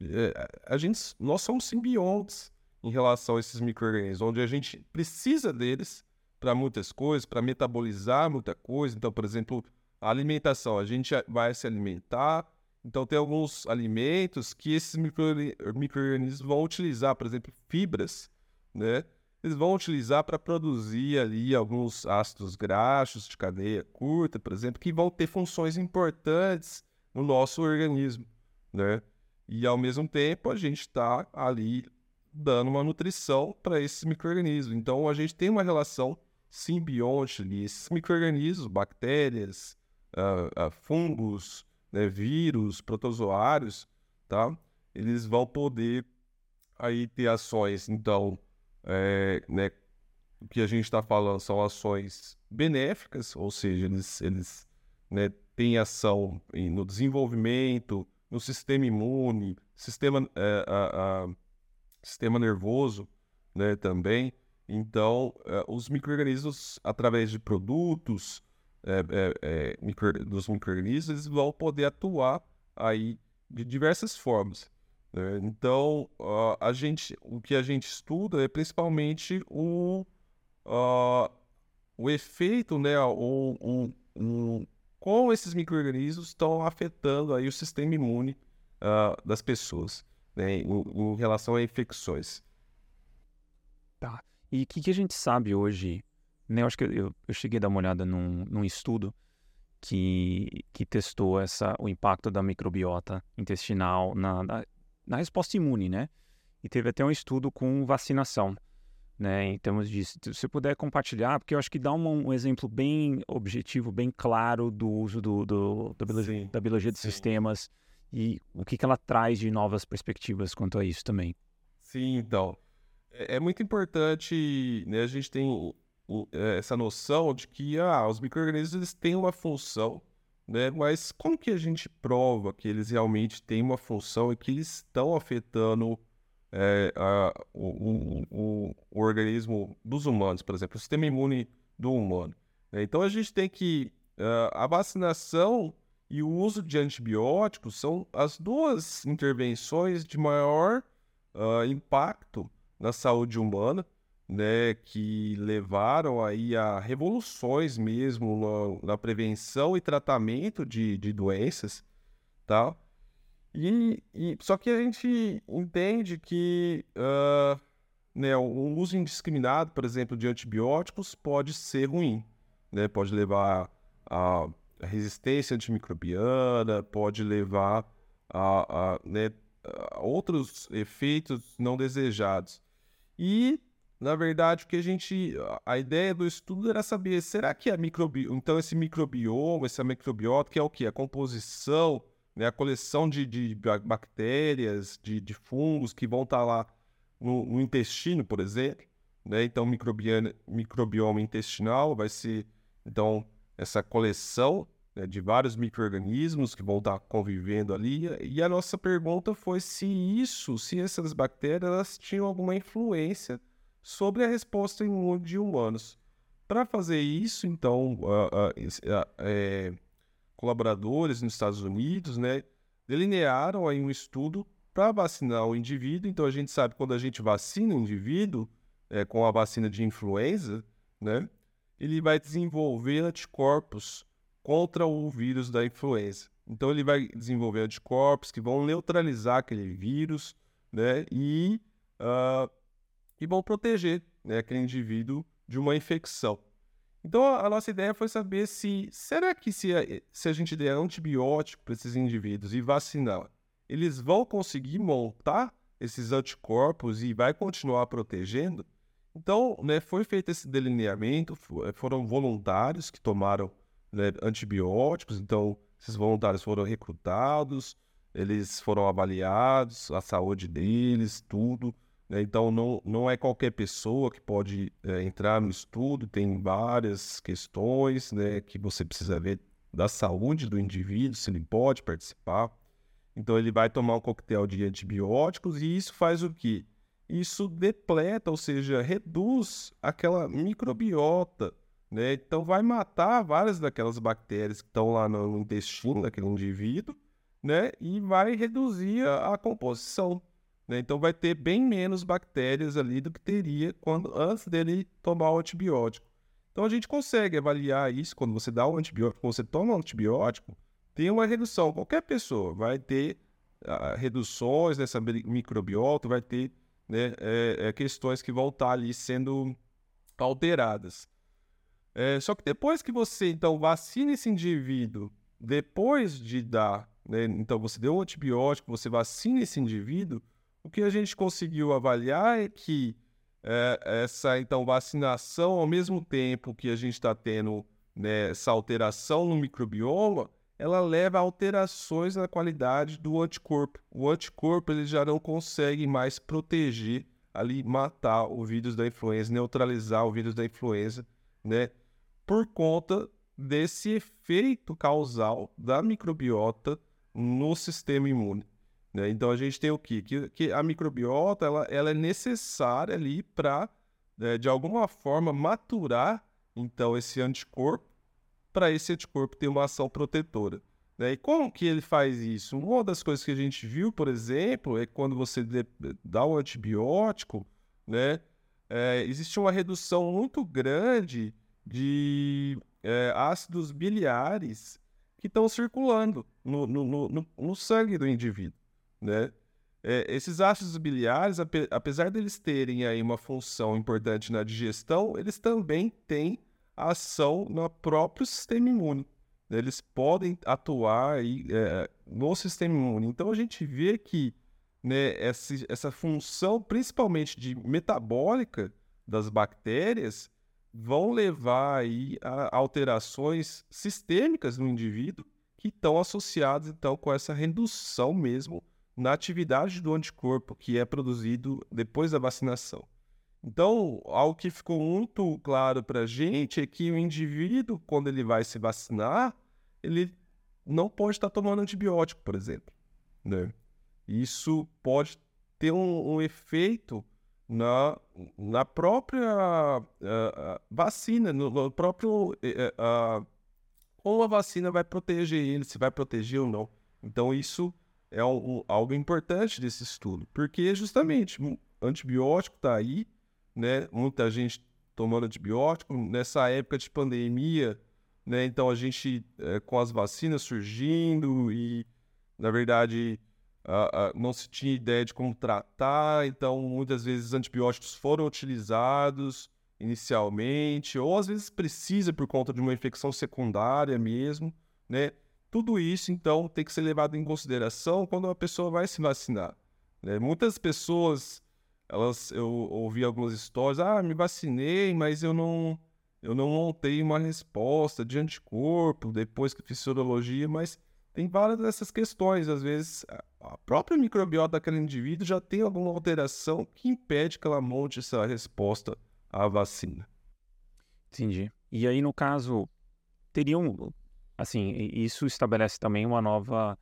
É, a gente, nós somos simbiontes em relação a esses micro-organismos, onde a gente precisa deles para muitas coisas, para metabolizar muita coisa. Então, por exemplo, a alimentação, a gente vai se alimentar, então tem alguns alimentos que esses micro-organismos vão utilizar, por exemplo, fibras, né? Eles vão utilizar para produzir ali alguns ácidos graxos de cadeia curta, por exemplo, que vão ter funções importantes no nosso organismo, né? E ao mesmo tempo a gente está ali dando uma nutrição para esses micro-organismos. Então a gente tem uma relação simbionte ali. Esses micro-organismos, bactérias, uh, uh, fungos, né, vírus, protozoários, tá? Eles vão poder aí ter ações, então, é, né, o que a gente está falando são ações benéficas, ou seja, eles, eles né, têm ação no desenvolvimento, no sistema imune, sistema, é, a, a, sistema nervoso né, também. Então, é, os micro-organismos, através de produtos, é, é, é, micro, dos micro-organismos, eles vão poder atuar aí de diversas formas. Né? Então, uh, a gente, o que a gente estuda é principalmente o, uh, o efeito, né, o, o, o, como esses micro-organismos estão afetando aí o sistema imune uh, das pessoas né, em, em, relação a infecções. Tá. E o que, que a gente sabe hoje né, eu acho que eu, eu cheguei a dar uma olhada num, num estudo que, que testou essa, o impacto da microbiota intestinal na, na, na, resposta imune, né? E teve até um estudo com vacinação, né? Em termos disso. Se você puder compartilhar, porque eu acho que dá um, um exemplo bem objetivo, bem claro do uso do, do, do biologia, da biologia de sim. sistemas e o que, que ela traz de novas perspectivas quanto a isso também. Sim, então. É, é muito importante, né? A gente tem é, essa noção de que ah, os micro-organismos têm uma função, né? mas como que a gente prova que eles realmente têm uma função e que eles estão afetando é, a, o, o, o, organismo dos humanos, por exemplo, o sistema imune do humano? Né? Então a gente tem que. Uh, a vacinação e o uso de antibióticos são as duas intervenções de maior uh, impacto na saúde humana né, que levaram aí a revoluções mesmo na, na prevenção e tratamento de, de doenças, tá? E, e, só que a gente entende que uh, né, o uso indiscriminado, por exemplo, de antibióticos pode ser ruim, né? Pode levar a resistência antimicrobiana, pode levar a, a, né, a outros efeitos não desejados. E na verdade, o que a gente. A ideia do estudo era saber, será que a microbioma. Então, esse microbioma, essa microbiota, que é o que? A composição, né, a coleção de, de bactérias, de, de, fungos que vão estar tá lá no, no, intestino, por exemplo. Né? Então, microbioma, microbioma intestinal vai ser, então, essa coleção né, de vários micro-organismos que vão estar convivendo ali. E a nossa pergunta foi se isso, se essas bactérias, elas tinham alguma influência sobre a resposta imune de humanos. Para fazer isso, então, uh, colaboradores nos Estados Unidos, né, delinearam aí um estudo para vacinar o indivíduo. Então, a gente sabe quando a gente vacina o indivíduo é, com a vacina de influenza, né, ele vai desenvolver anticorpos contra o vírus da influenza. Então ele vai desenvolver anticorpos que vão neutralizar aquele vírus, né, e, uh, e vão proteger né, aquele indivíduo de uma infecção. Então a, nossa ideia foi saber se será que se a, se a gente der antibiótico para esses indivíduos e vacinar, eles vão conseguir montar esses anticorpos e vai continuar protegendo? Então, né, foi feito esse delineamento, foram voluntários que tomaram né, antibióticos, então esses voluntários foram recrutados, eles foram avaliados, a saúde deles, tudo. Né? Então não, não é qualquer pessoa que pode é, entrar no estudo, tem várias questões né, que você precisa ver da saúde do indivíduo, se ele pode participar. Então ele vai tomar um coquetel de antibióticos e isso faz o quê? Isso depleta, ou seja, reduz aquela microbiota né? Então vai matar várias daquelas bactérias que estão lá no intestino daquele indivíduo, né? E vai reduzir a, a composição. Né? Então vai ter bem menos bactérias ali do que teria quando antes dele tomar o antibiótico. Então a gente consegue avaliar isso quando você dá o antibiótico, quando você toma o antibiótico, tem uma redução. Qualquer pessoa vai ter uh, reduções nessa microbiota, vai ter né, é, é, questões que vão estar ali sendo alteradas. É, só que depois que você, então, vacina esse indivíduo, depois de dar, né, então você deu um antibiótico, você vacina esse indivíduo, o que a gente conseguiu avaliar é que é, essa, então, vacinação, ao mesmo tempo que a gente está tendo né, essa alteração no microbioma, ela leva a alterações na qualidade do anticorpo. O anticorpo ele já não consegue mais proteger ali, matar o vírus da influenza, neutralizar o vírus da influenza, né? por conta desse efeito causal da microbiota no sistema imune. Né? Então a gente tem o quê? Que, que a microbiota ela, ela é necessária ali para, né, de alguma forma, maturar então esse anticorpo para esse anticorpo ter uma ação protetora. Né? E como que ele faz isso? Uma das coisas que a gente viu, por exemplo, é quando você dá o antibiótico, né? É, existe uma redução muito grande de é, ácidos biliares que estão circulando no, no, no, no, sangue do indivíduo, né? É, esses ácidos biliares, apesar deles terem aí uma função importante na digestão, eles também têm ação no próprio sistema imune. Né? Eles podem atuar aí, é, no sistema imune. Então a gente vê que né, essa, essa função, principalmente de metabólica das bactérias, vão levar aí a alterações sistêmicas no indivíduo que estão associadas então com essa redução mesmo na atividade do anticorpo que é produzido depois da vacinação. Então, algo que ficou muito claro para a gente é que o indivíduo, quando ele vai se vacinar, ele não pode estar tomando antibiótico, por exemplo. Né? Isso pode ter um, um efeito na, na própria uh, vacina, no, no próprio. Uh, como a vacina vai proteger ele, se vai proteger ou não. Então, isso é um, algo importante desse estudo, porque justamente antibiótico está aí, né? Muita gente tomando antibiótico nessa época de pandemia, né? Então a gente é, com as vacinas surgindo e na verdade Uh, uh, não se tinha ideia de como tratar, então muitas vezes antibióticos foram utilizados inicialmente, ou às vezes precisa por conta de uma infecção secundária mesmo, né? Tudo isso, então, tem que ser levado em consideração quando uma pessoa vai se vacinar. Né? Muitas pessoas, elas, eu ouvi algumas histórias, ah, me vacinei, mas eu não, eu não montei uma resposta de anticorpo depois que fiz sorologia, mas tem várias dessas questões. Às vezes, a própria microbiota daquele indivíduo já tem alguma alteração que impede que ela monte essa resposta à vacina. Entendi. E aí, no caso, teriam. Assim, isso estabelece também uma nova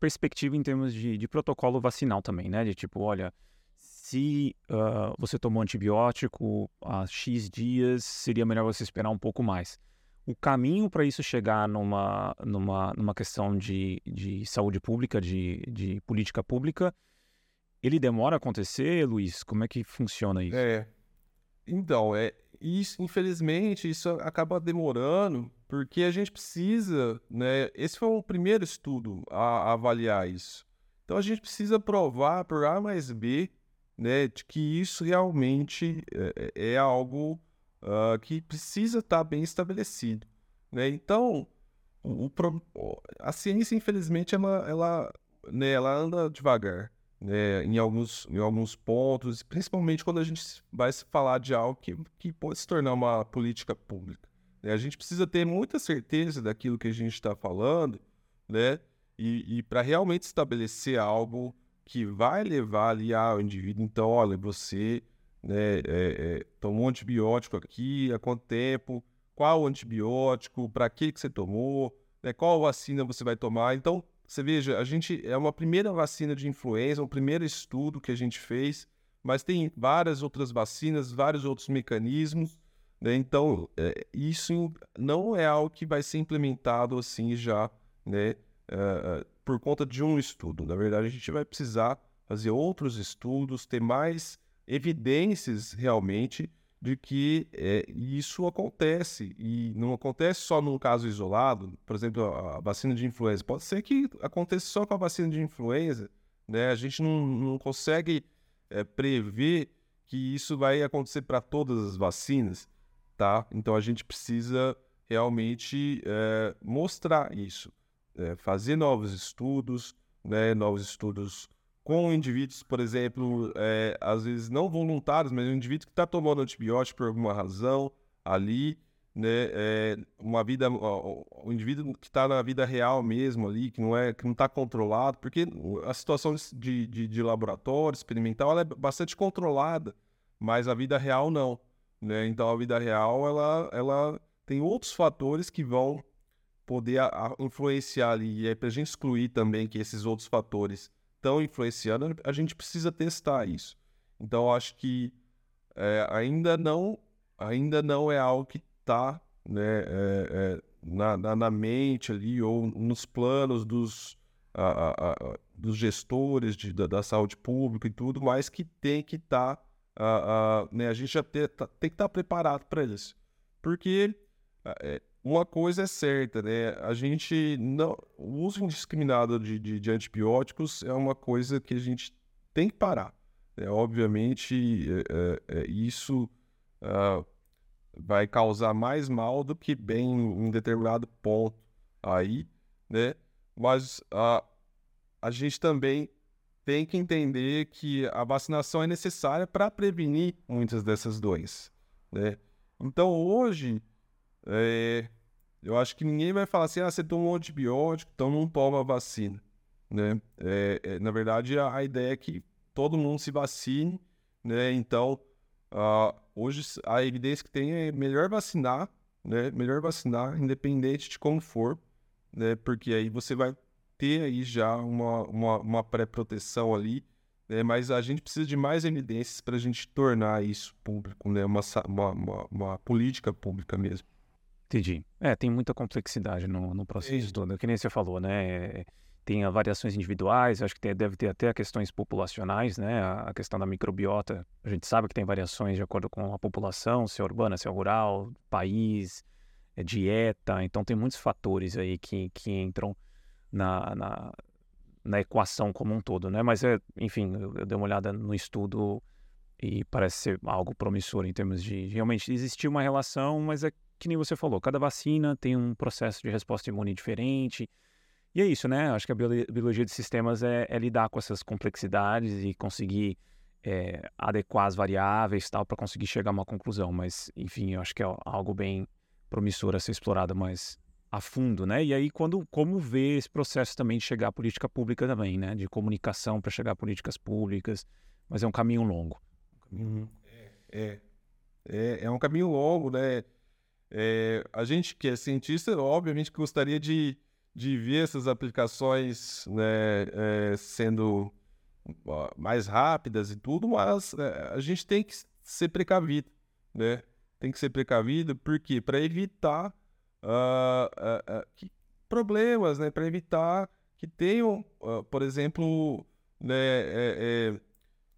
perspectiva em termos de, de protocolo vacinal também, né? De tipo, olha, se uh, você tomou antibiótico há X dias, seria melhor você esperar um pouco mais. O caminho para isso chegar numa, numa, numa questão de, de saúde pública, de, de política pública, ele demora a acontecer, Luiz? Como é que funciona isso? É. Então, é, isso, infelizmente, isso acaba demorando, porque a gente precisa, né? Esse foi um primeiro estudo a, a avaliar isso. Então a gente precisa provar por A mais B, né, de que isso realmente é, é, é algo uh, que precisa estar tá bem estabelecido, né? Então, o, o, a ciência, infelizmente, ela, ela, né, ela anda devagar né, em, alguns, em alguns pontos, principalmente quando a gente vai falar de algo que, que pode se tornar uma política pública. Né? A gente precisa ter muita certeza daquilo que a gente está falando, né? E, e para realmente estabelecer algo que vai levar ali ao indivíduo, então, olha, você né, é, é, tomou antibiótico aqui, há quanto tempo, qual antibiótico, para que, que você tomou, né, qual vacina você vai tomar. Então, você veja, a gente é uma primeira vacina de influenza, um primeiro estudo que a gente fez, mas tem várias outras vacinas, vários outros mecanismos. Né? Então, é, isso não é algo que vai ser implementado assim já, né? Uh, por conta de um estudo. Na verdade, a gente vai precisar fazer outros estudos, ter mais evidências realmente de que é, isso acontece e não acontece só num caso isolado. Por exemplo, a, vacina de influenza. Pode ser que aconteça só com a vacina de influenza. Né? A gente não, não consegue é, prever que isso vai acontecer para todas as vacinas, tá? Então a gente precisa realmente é, mostrar isso, é, fazer novos estudos, né? Novos estudos com indivíduos, por exemplo, é, às vezes não voluntários, mas um indivíduo que está tomando antibiótico por alguma razão ali, né, é, uma vida, o, o indivíduo que está na vida real mesmo ali, que não é, que não está controlado, porque a situação de, de, de, laboratório experimental é bastante controlada, mas a vida real não, né? Então a vida real ela, ela tem outros fatores que vão poder a, a influenciar ali, e é para a gente excluir também que esses outros fatores estão influenciando, a gente precisa testar isso. Então, acho que é, ainda não ainda não é algo que está né, é, é, na, na, na, mente ali ou nos planos dos, a, a, a, dos gestores de, da, da, saúde pública e tudo, mas que tem que estar, tá, né, a gente já ter, tá, tem que estar tá preparado para isso. Porque é, uma coisa é certa, né? A gente não. O uso indiscriminado de, de, de antibióticos é uma coisa que a gente tem que parar. Né? Obviamente, é, é, é isso uh, vai causar mais mal do que bem em determinado ponto aí, né? Mas uh, a gente também tem que entender que a vacinação é necessária para prevenir muitas dessas doenças, né? Então, hoje é, eu acho que ninguém vai falar assim, ah, você tomou um antibiótico, então não toma vacina, né? É, é, na verdade, a, a, ideia é que todo mundo se vacine, né? Então, uh, hoje a evidência que tem é melhor vacinar, né? Melhor vacinar, independente de como for, né? Porque aí você vai ter aí já uma, uma, uma pré-proteção ali, né? Mas a gente precisa de mais evidências para a gente tornar isso público, né? Uma, uma, uma, política pública mesmo. Entendi. É, tem muita complexidade no, no processo todo, que nem você falou, né? Tem variações individuais, acho que tem, deve ter até questões populacionais, né? A questão da microbiota, a gente sabe que tem variações de acordo com a população, se é urbana, se é rural, país, é dieta, então tem muitos fatores aí que, que entram na, na, na equação como um todo, né? Mas, é, enfim, eu, eu dei uma olhada no estudo e parece ser algo promissor em termos de realmente existir uma relação, mas é que nem você falou, cada vacina tem um processo de resposta imune diferente. E é isso, né? Acho que a biologia de sistemas é, é lidar com essas complexidades e conseguir é, adequar as variáveis tal para conseguir chegar a uma conclusão. Mas, enfim, eu acho que é algo bem promissor a ser explorado mais a fundo, né? E aí, quando, como ver esse processo também de chegar à política pública também, né? De comunicação para chegar a políticas públicas, mas é um caminho longo. Uhum. É, é, é, é um caminho longo, né? é, a gente que é cientista, obviamente gostaria de, de ver essas aplicações né, é, sendo mais rápidas e tudo, mas é, a gente tem que ser precavido, né? Tem que ser precavido, por quê? Para evitar uh, uh, uh, problemas, né? Para evitar que tenham, por exemplo, né, é, é,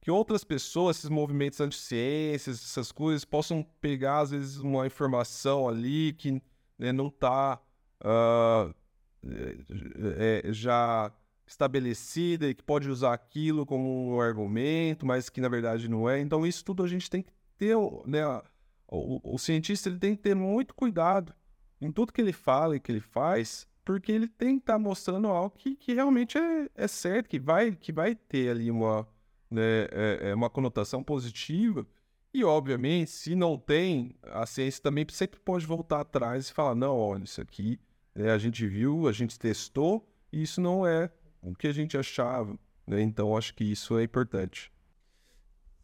que outras pessoas, esses movimentos anti-ciências, essas coisas, possam pegar, às vezes, uma informação ali que né, não está é, é, já estabelecida e que pode usar aquilo como um argumento, mas que na verdade não é. Então, isso tudo a gente tem que ter, né? O, o, cientista ele tem que ter muito cuidado em tudo que ele fala e que ele faz, porque ele tem que estar tá mostrando algo que, que realmente é, é, certo, que vai, que vai ter ali uma, né, é, é uma conotação positiva. E, obviamente, se não tem, a ciência também sempre pode voltar atrás e falar: não, olha, isso aqui né, a gente viu, a gente testou, e isso não é o que a gente achava. Né? Então, acho que isso é importante.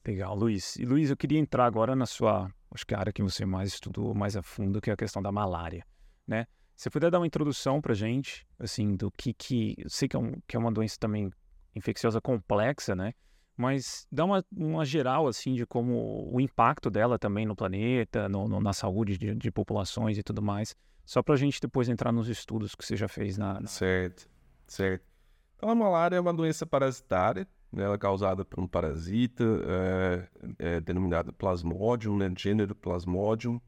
Legal, Luiz. E Luiz, eu queria entrar agora na sua, acho que a área que você mais estudou mais a fundo, que é a questão da malária, né? Você puder dar uma introdução para gente, assim, do que que, eu sei que é, um, que é uma doença também infecciosa complexa, né? Mas dá uma, uma geral, assim, de como o impacto dela também no planeta, no, no na saúde de, de, populações e tudo mais, só para a gente depois entrar nos estudos que você já fez na... na... Certo, certo. Então, a malária é uma doença parasitária? Ela é causada por um parasita, é, é denominado Plasmodium, né? gênero Plasmodium.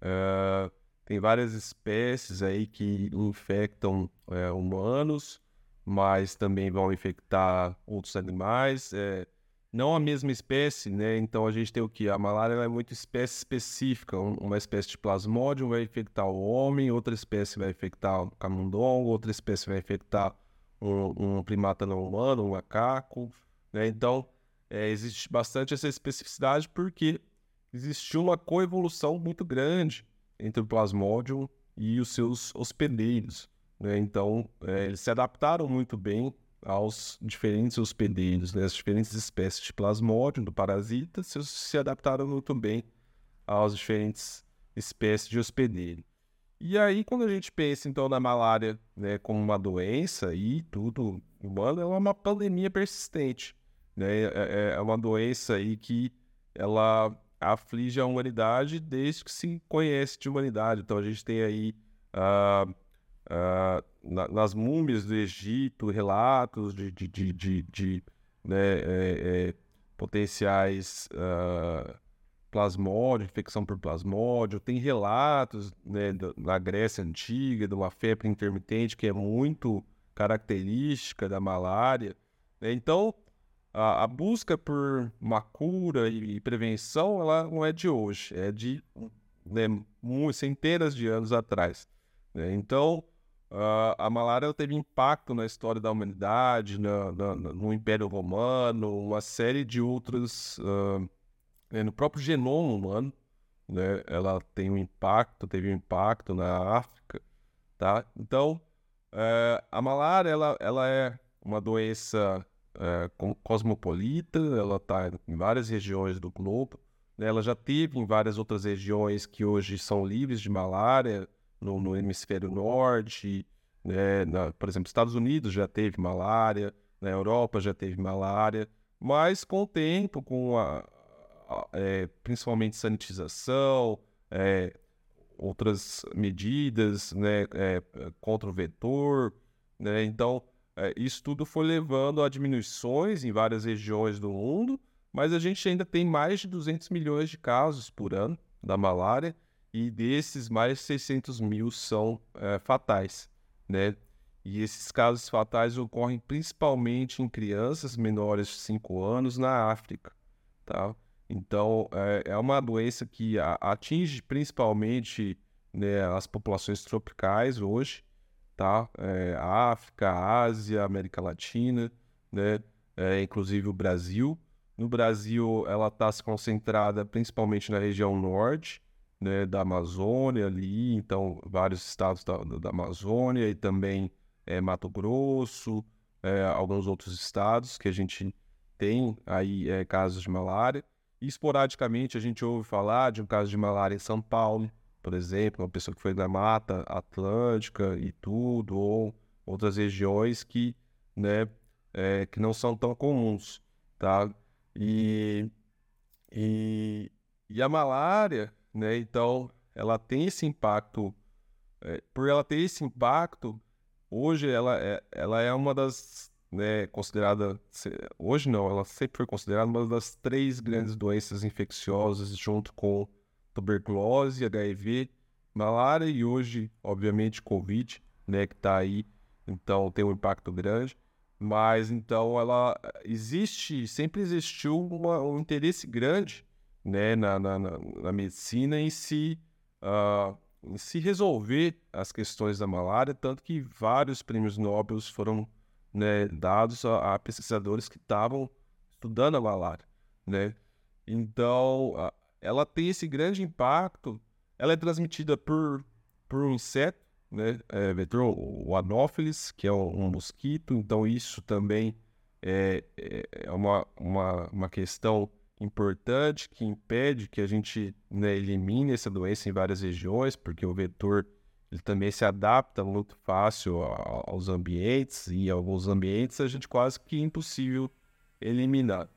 É, tem várias espécies aí que infectam é, humanos, mas também vão infectar outros animais. É, não a mesma espécie, né? Então a gente tem o que? A malária é muito espécie específica. Uma espécie de plasmodium vai infectar o homem, outra espécie vai infectar o camundongo, outra espécie vai infectar um, um primata não humano, um macaco. Né? Então, é, existe bastante essa especificidade porque existiu uma coevolução muito grande entre o Plasmodium e os seus hospedeiros. Né? Então, é, eles se adaptaram muito bem aos diferentes hospedeiros, né? as diferentes espécies de Plasmodium, do parasita, se, se adaptaram muito bem às diferentes espécies de hospedeiro. E aí, quando a gente pensa, então, na malária né, como uma doença e tudo humano, ela é uma pandemia persistente. Né? É, é, é uma doença aí que ela aflige a humanidade desde que se conhece de humanidade. Então, a gente tem aí, uh, uh, na, nas múmias do Egito, relatos de, de, de, de, né, é, é, potenciais... Uh, plasmódio, infecção por plasmódio. Tem relatos né, na Grécia Antiga de uma febre intermitente que é muito característica da malária. Né? Então, a, a, busca por uma cura e, e, prevenção ela não é de hoje, é de né, centenas de anos atrás. Né? Então, a, a malária teve impacto na história da humanidade, na, na, no Império Romano, uma série de outros uh, né, no próprio genoma humano, né, ela tem um impacto, teve um impacto na África, tá? Então, é, a malária, ela, ela é uma doença é, cosmopolita, ela está em várias regiões do globo, né, ela já teve em várias outras regiões que hoje são livres de malária, no, no hemisfério norte, né, na, por exemplo, Estados Unidos já teve malária, na Europa já teve malária, mas com o tempo, com a, é, principalmente sanitização, é, outras medidas né, é, contra o vetor. Né? Então, é, isso tudo foi levando a diminuições em várias regiões do mundo, mas a gente ainda tem mais de 200 milhões de casos por ano da malária, e desses, mais de 600 mil são é, fatais. Né? E esses casos fatais ocorrem principalmente em crianças menores de 5 anos na África. Tá? Então, é, é uma doença que atinge principalmente né, as populações tropicais hoje, tá? É, África, Ásia, América Latina, né? É, inclusive o Brasil. No Brasil, ela está se concentrada principalmente na região norte, né, da Amazônia ali, então vários estados da, da Amazônia e também é, Mato Grosso, é, alguns outros estados que a gente tem aí é, casos de malária. Esporadicamente a gente ouve falar de um caso de malária em São Paulo, por exemplo, uma pessoa que foi da Mata Atlântica e tudo, ou outras regiões que, né, é, que não são tão comuns, tá? E, e, e a malária, né, então, ela tem esse impacto, é, por ela ter esse impacto, hoje ela é, ela é uma das, né, considerada, hoje não, ela sempre foi considerada uma das três grandes doenças infecciosas junto com tuberculose, HIV, malária e hoje, obviamente, Covid, né, que está aí, então tem um impacto grande. Mas então ela existe, sempre existiu uma, um interesse grande né, na, na, na medicina em se, uh, em se resolver as questões da malária, tanto que vários prêmios Nobel foram né, dados a, a, pesquisadores que estavam estudando a malária. Né? Então, uh, ela tem esse grande impacto. Ela é transmitida por, por um inseto, né? É, vetor, o Anopheles, que é um, um, mosquito. Então, isso também é, é, é uma, uma, uma questão importante que impede que a gente né, elimine essa doença em várias regiões, porque o vetor ele também se adapta muito fácil aos ambientes e alguns ambientes a gente quase que é impossível eliminar.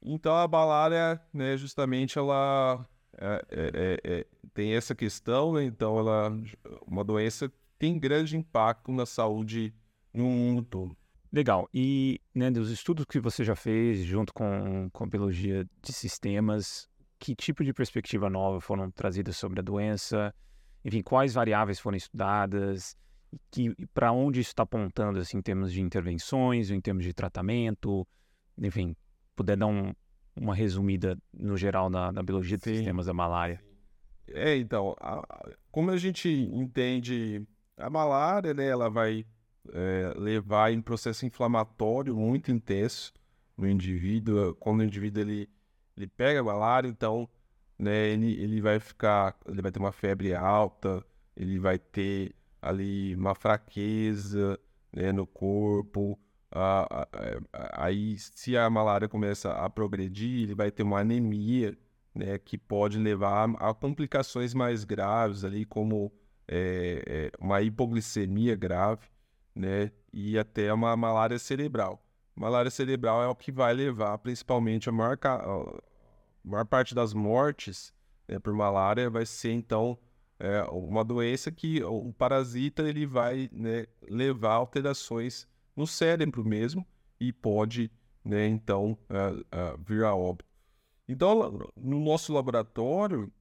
Então a malária, né, justamente ela é, é, é, é, tem essa questão, né? então ela uma doença que tem grande impacto na saúde no mundo todo. Legal. E né, dos estudos que você já fez junto com, com a biologia de sistemas, que tipo de perspectiva nova foram trazidas sobre a doença? Enfim, quais variáveis foram estudadas? Que para onde isso está apontando assim, em termos de intervenções, em termos de tratamento? Enfim, puder dar um, uma resumida no geral na, na biologia Sim. sistemas da malária. É, então, a, como a gente entende a malária, né, ela vai é, levar em processo inflamatório muito intenso no indivíduo. Quando o indivíduo ele, ele pega a malária, então, né, ele, ele vai ficar, ele vai ter uma febre alta, ele vai ter ali uma fraqueza né, no corpo, aí, se a malária começa a progredir, ele vai ter uma anemia, né, que pode levar a complicações mais graves ali, como é, é, uma hipoglicemia grave, né, e até uma malária cerebral. Malária cerebral é o que vai levar, principalmente, a maior, a maior parte das mortes né, por malária vai ser, então, é, uma doença que o parasita ele vai né, levar alterações no cérebro mesmo e pode, né, então, uh, vir a óbito. Então, no nosso laboratório,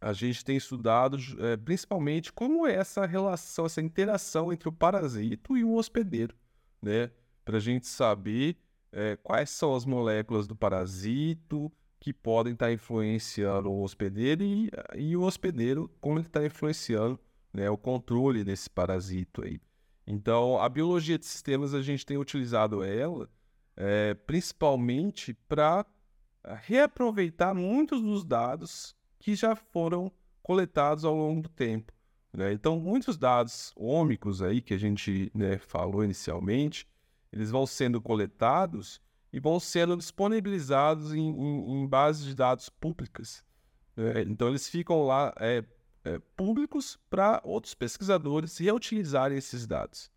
a gente tem estudado uh, principalmente como é essa relação, essa interação entre o parasito e o hospedeiro, né? Para a gente saber eh, quais são as moléculas do parasito que podem estar tá influenciando o hospedeiro e, e o hospedeiro como ele está influenciando né, o controle desse parasito aí. Então, a biologia de sistemas, a gente tem utilizado ela é, principalmente para eh, reaproveitar muitos dos dados que já foram coletados ao longo do tempo. Né? Então, muitos dados ômicos aí que a gente né, falou inicialmente, eles vão sendo coletados e vão sendo disponibilizados em, em, em bases de dados públicas. Né? Então, eles ficam lá é, é, públicos para outros pesquisadores reutilizarem esses dados.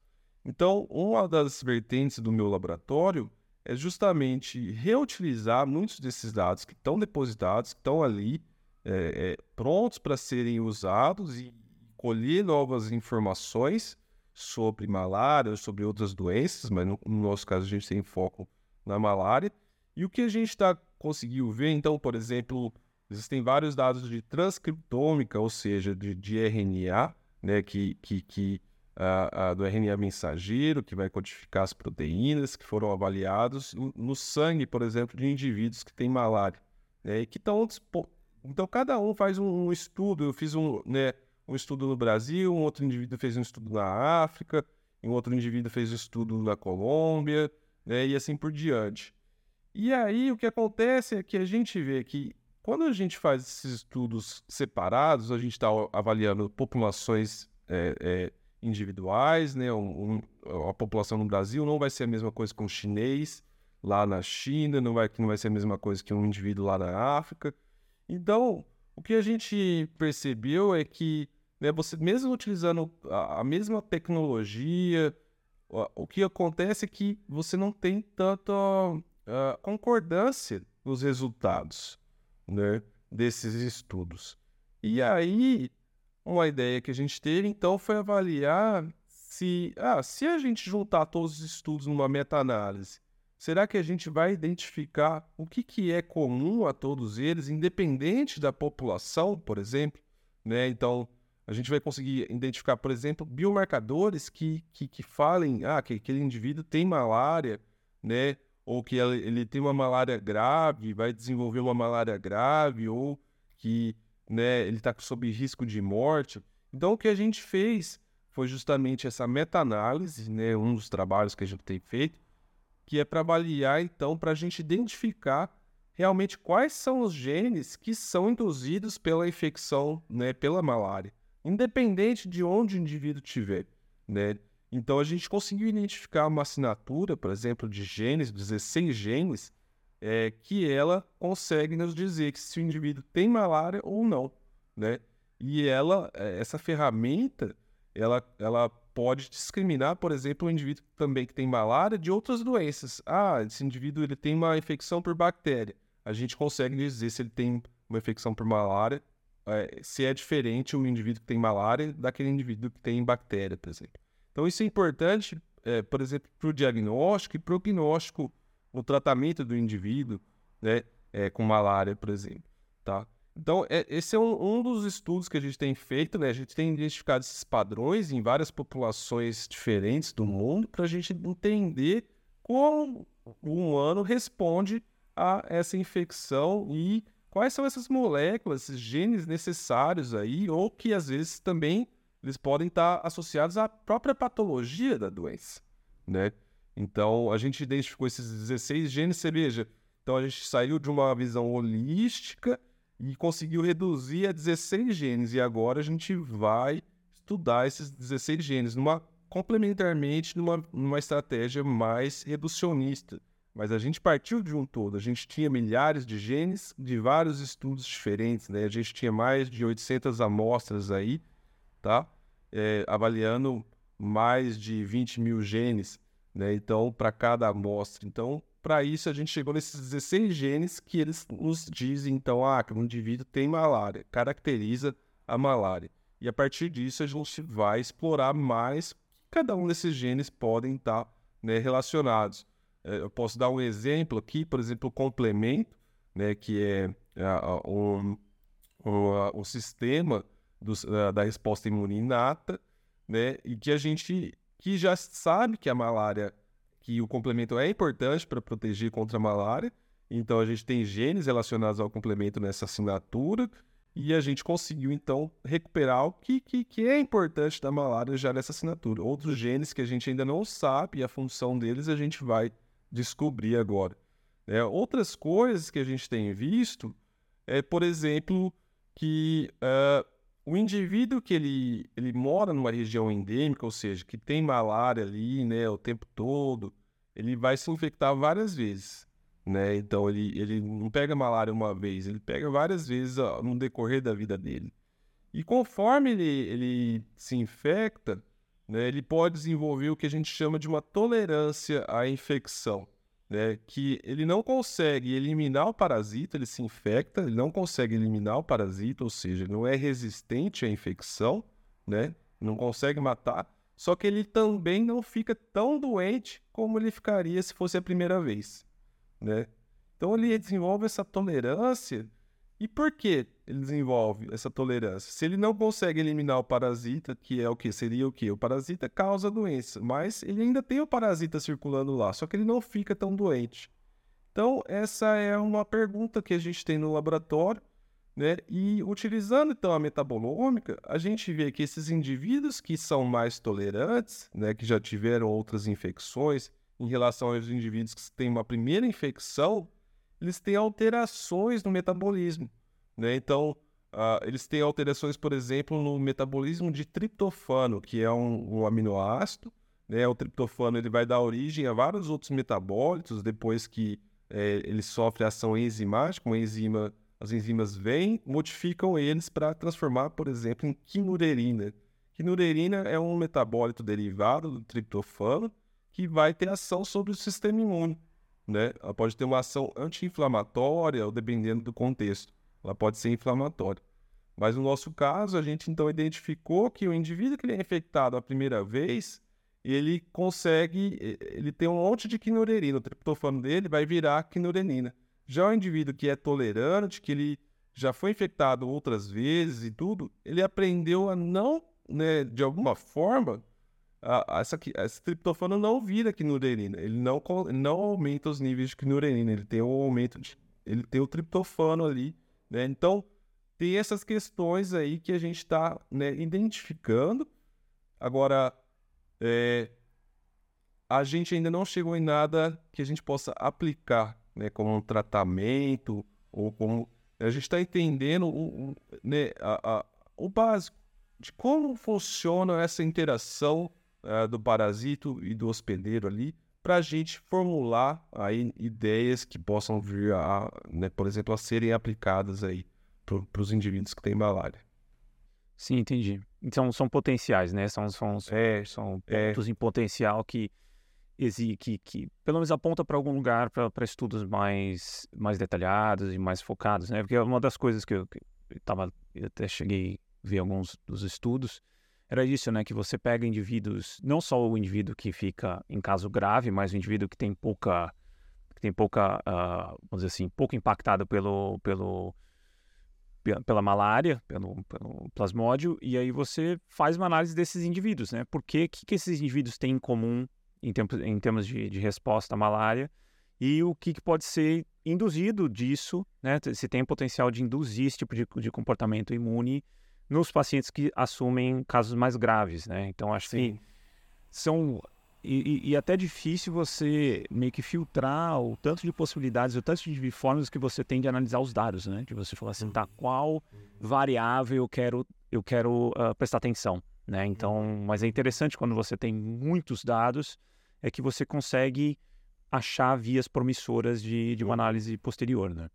Então, uma das vertentes do meu laboratório é justamente reutilizar muitos desses dados que estão depositados, que estão ali, é, é, prontos para serem usados e colher novas informações sobre malária, sobre outras doenças, mas no, no nosso caso a gente tem foco na malária. E o que a gente está conseguindo ver, então, por exemplo, Existem vários dados de transcriptômica, ou seja, de, de RNA, né, que, que, que uh, uh, do RNA mensageiro, que vai codificar as proteínas que foram avaliados no, sangue, por exemplo, de indivíduos que têm malária. Né, que estão então, cada um faz um, um, estudo. Eu fiz um, né, um estudo no Brasil, um outro indivíduo fez um estudo na África, um outro indivíduo fez um estudo na Colômbia, né, e assim por diante. E aí, o que acontece é que a gente vê que quando a gente faz esses estudos separados, a gente está avaliando populações é, é, individuais, né? Um, um, a população no Brasil não vai ser a mesma coisa que um chinês lá na China, não vai, não vai ser a mesma coisa que um indivíduo lá na África. Então, o que a gente percebeu é que né, você mesmo utilizando a, a mesma tecnologia, o, que acontece é que você não tem tanta uh, concordância nos resultados né, desses estudos. E aí, uma ideia que a gente teve, então, foi avaliar se, ah, se a gente juntar todos os estudos numa meta-análise, será que a gente vai identificar o que, que é comum a todos eles, independente da população, por exemplo? Né? Então, a gente vai conseguir identificar, por exemplo, biomarcadores que, que, que falem ah, que aquele indivíduo tem malária, né? ou que ele tem uma malária grave, vai desenvolver uma malária grave, ou que né, ele está sob risco de morte. Então, o que a gente fez foi justamente essa meta-análise, né, um dos trabalhos que a gente tem feito, que é para avaliar, então, para a gente identificar realmente quais são os genes que são induzidos pela infecção, né, pela malária, independente de onde o indivíduo estiver, né? Então, a gente conseguiu identificar uma assinatura, por exemplo, de genes, 16 genes, é, que ela consegue nos dizer que se o indivíduo tem malária ou não, né? E ela, é, essa ferramenta, ela, ela pode discriminar, por exemplo, o indivíduo também que tem malária de outras doenças. Ah, esse indivíduo ele tem uma infecção por bactéria. A gente consegue dizer se ele tem uma infecção por malária, é, se é diferente o indivíduo que tem malária daquele indivíduo que tem bactéria, por exemplo. Então, isso é importante, é, por exemplo, para o diagnóstico e para o tratamento do indivíduo né, é, com malária, por exemplo. Tá? Então, é, esse é um, um, dos estudos que a gente tem feito, né? A gente tem identificado esses padrões em várias populações diferentes do mundo para a gente entender como o humano responde a essa infecção e quais são essas moléculas, esses genes necessários aí, ou que às vezes também eles podem estar associados à própria patologia da doença, né? Então, a gente identificou esses 16 genes, cerveja. Então, a gente saiu de uma visão holística e conseguiu reduzir a 16 genes. E agora a gente vai estudar esses 16 genes numa, complementarmente numa, numa estratégia mais reducionista. Mas a gente partiu de um todo. A gente tinha milhares de genes de vários estudos diferentes. Né? A gente tinha mais de 800 amostras aí, tá? É, avaliando mais de 20 mil genes né? Então, para cada amostra. Então, para isso, a gente chegou nesses 16 genes que eles nos dizem, então, ah, que o indivíduo tem malária, caracteriza a malária. E a partir disso, a gente vai explorar mais cada um desses genes podem estar tá, né, relacionados. É, eu posso dar um exemplo aqui, por exemplo, o complemento, né, que é uh, um, um, um, sistema do, uh, da resposta imune inata, né, e que a gente que já sabe que a malária, que o complemento é importante para proteger contra a malária. Então a gente tem genes relacionados ao complemento nessa assinatura e a gente conseguiu então recuperar o que, que, que é importante da malária já nessa assinatura. Outros genes que a gente ainda não sabe a função deles a gente vai descobrir agora. É, outras coisas que a gente tem visto é, por exemplo, que uh, o indivíduo que ele, ele mora numa região endêmica, ou seja, que tem malária ali, né, o tempo todo, ele vai se infectar várias vezes, né? Então ele, ele não pega malária uma vez, ele pega várias vezes ó, no decorrer da vida dele. E conforme ele, ele se infecta, né, ele pode desenvolver o que a gente chama de uma tolerância à infecção né, que ele não consegue eliminar o parasita, ele se infecta, ele não consegue eliminar o parasita, ou seja, não é resistente à infecção, né, não consegue matar, só que ele também não fica tão doente como ele ficaria se fosse a primeira vez, né? Então ele desenvolve essa tolerância. E por que ele desenvolve essa tolerância? Se ele não consegue eliminar o parasita, que é o que seria o que? O parasita causa doença, mas ele ainda tem o parasita circulando lá, só que ele não fica tão doente. Então, essa é uma pergunta que a gente tem no laboratório, né? E utilizando então a metabolômica, a gente vê que esses indivíduos que são mais tolerantes, né, que já tiveram outras infecções, em relação aos indivíduos que têm uma primeira infecção, eles têm alterações no metabolismo. Né? Então, uh, eles têm alterações, por exemplo, no metabolismo de triptofano, que é um, um aminoácido. Né? O triptofano ele vai dar origem a vários outros metabólitos depois que é, ele sofre ação enzimática, uma enzima as enzimas vêm, modificam eles para transformar, por exemplo, em quinurerina. Quinurerina é um metabólito derivado do triptofano que vai ter ação sobre o sistema imune. Né? Ela pode ter uma ação anti-inflamatória, ou dependendo do contexto, ela pode ser inflamatória. Mas no nosso caso, a gente então identificou que o indivíduo que é infectado a primeira vez, ele consegue, ele tem um monte de quinurerina, o triptofano dele vai virar quinurenina. Já o indivíduo que é tolerante, que ele já foi infectado outras vezes e tudo, ele aprendeu a não, né, de alguma forma, a, a, essa, esse triptofano não vira quinurerina, ele não, não aumenta os níveis de quinurerina, ele tem o aumento de, ele tem o triptofano ali, né? Então, tem essas questões aí que a gente está né, identificando. Agora, é, a gente ainda não chegou em nada que a gente possa aplicar né, como um tratamento ou como a gente está entendendo o, né, a, a, o básico de como funciona essa interação uh, do parasito e do hospedeiro ali para a gente formular aí ideias que possam vir a, né, por exemplo, a serem aplicadas aí para os indivíduos que têm malária. Sim, entendi. Então são potenciais, né? São, são, é, são é. pontos é. em potencial que que, que pelo menos aponta para algum lugar para estudos mais, mais detalhados e mais focados, né? Porque uma das coisas que eu, que eu tava, eu até cheguei a ver alguns dos estudos, era isso, né? Que você pega indivíduos, não só o indivíduo que fica em caso grave, mas o indivíduo que tem pouca, que tem pouca, uh, vamos dizer assim, pouco impactado pelo, pelo, pela malária, pelo, pelo plasmódio, e aí você faz uma análise desses indivíduos, né? Por que, que, esses indivíduos têm em comum em, tempo, em termos de, de, resposta à malária e o que, que, pode ser induzido disso, né? Se tem potencial de induzir esse tipo de, de comportamento imune nos pacientes que assumem casos mais graves, né? Então acho Sim. que são e, e, até difícil você meio que filtrar o tanto de possibilidades, o tanto de formas que você tem de analisar os dados, né? De você falar assim, tá, uhum. qual uhum. variável eu quero eu quero uh, prestar atenção, né? Então, uhum. mas é interessante quando você tem muitos dados é que você consegue achar vias promissoras de, de uma análise posterior, né?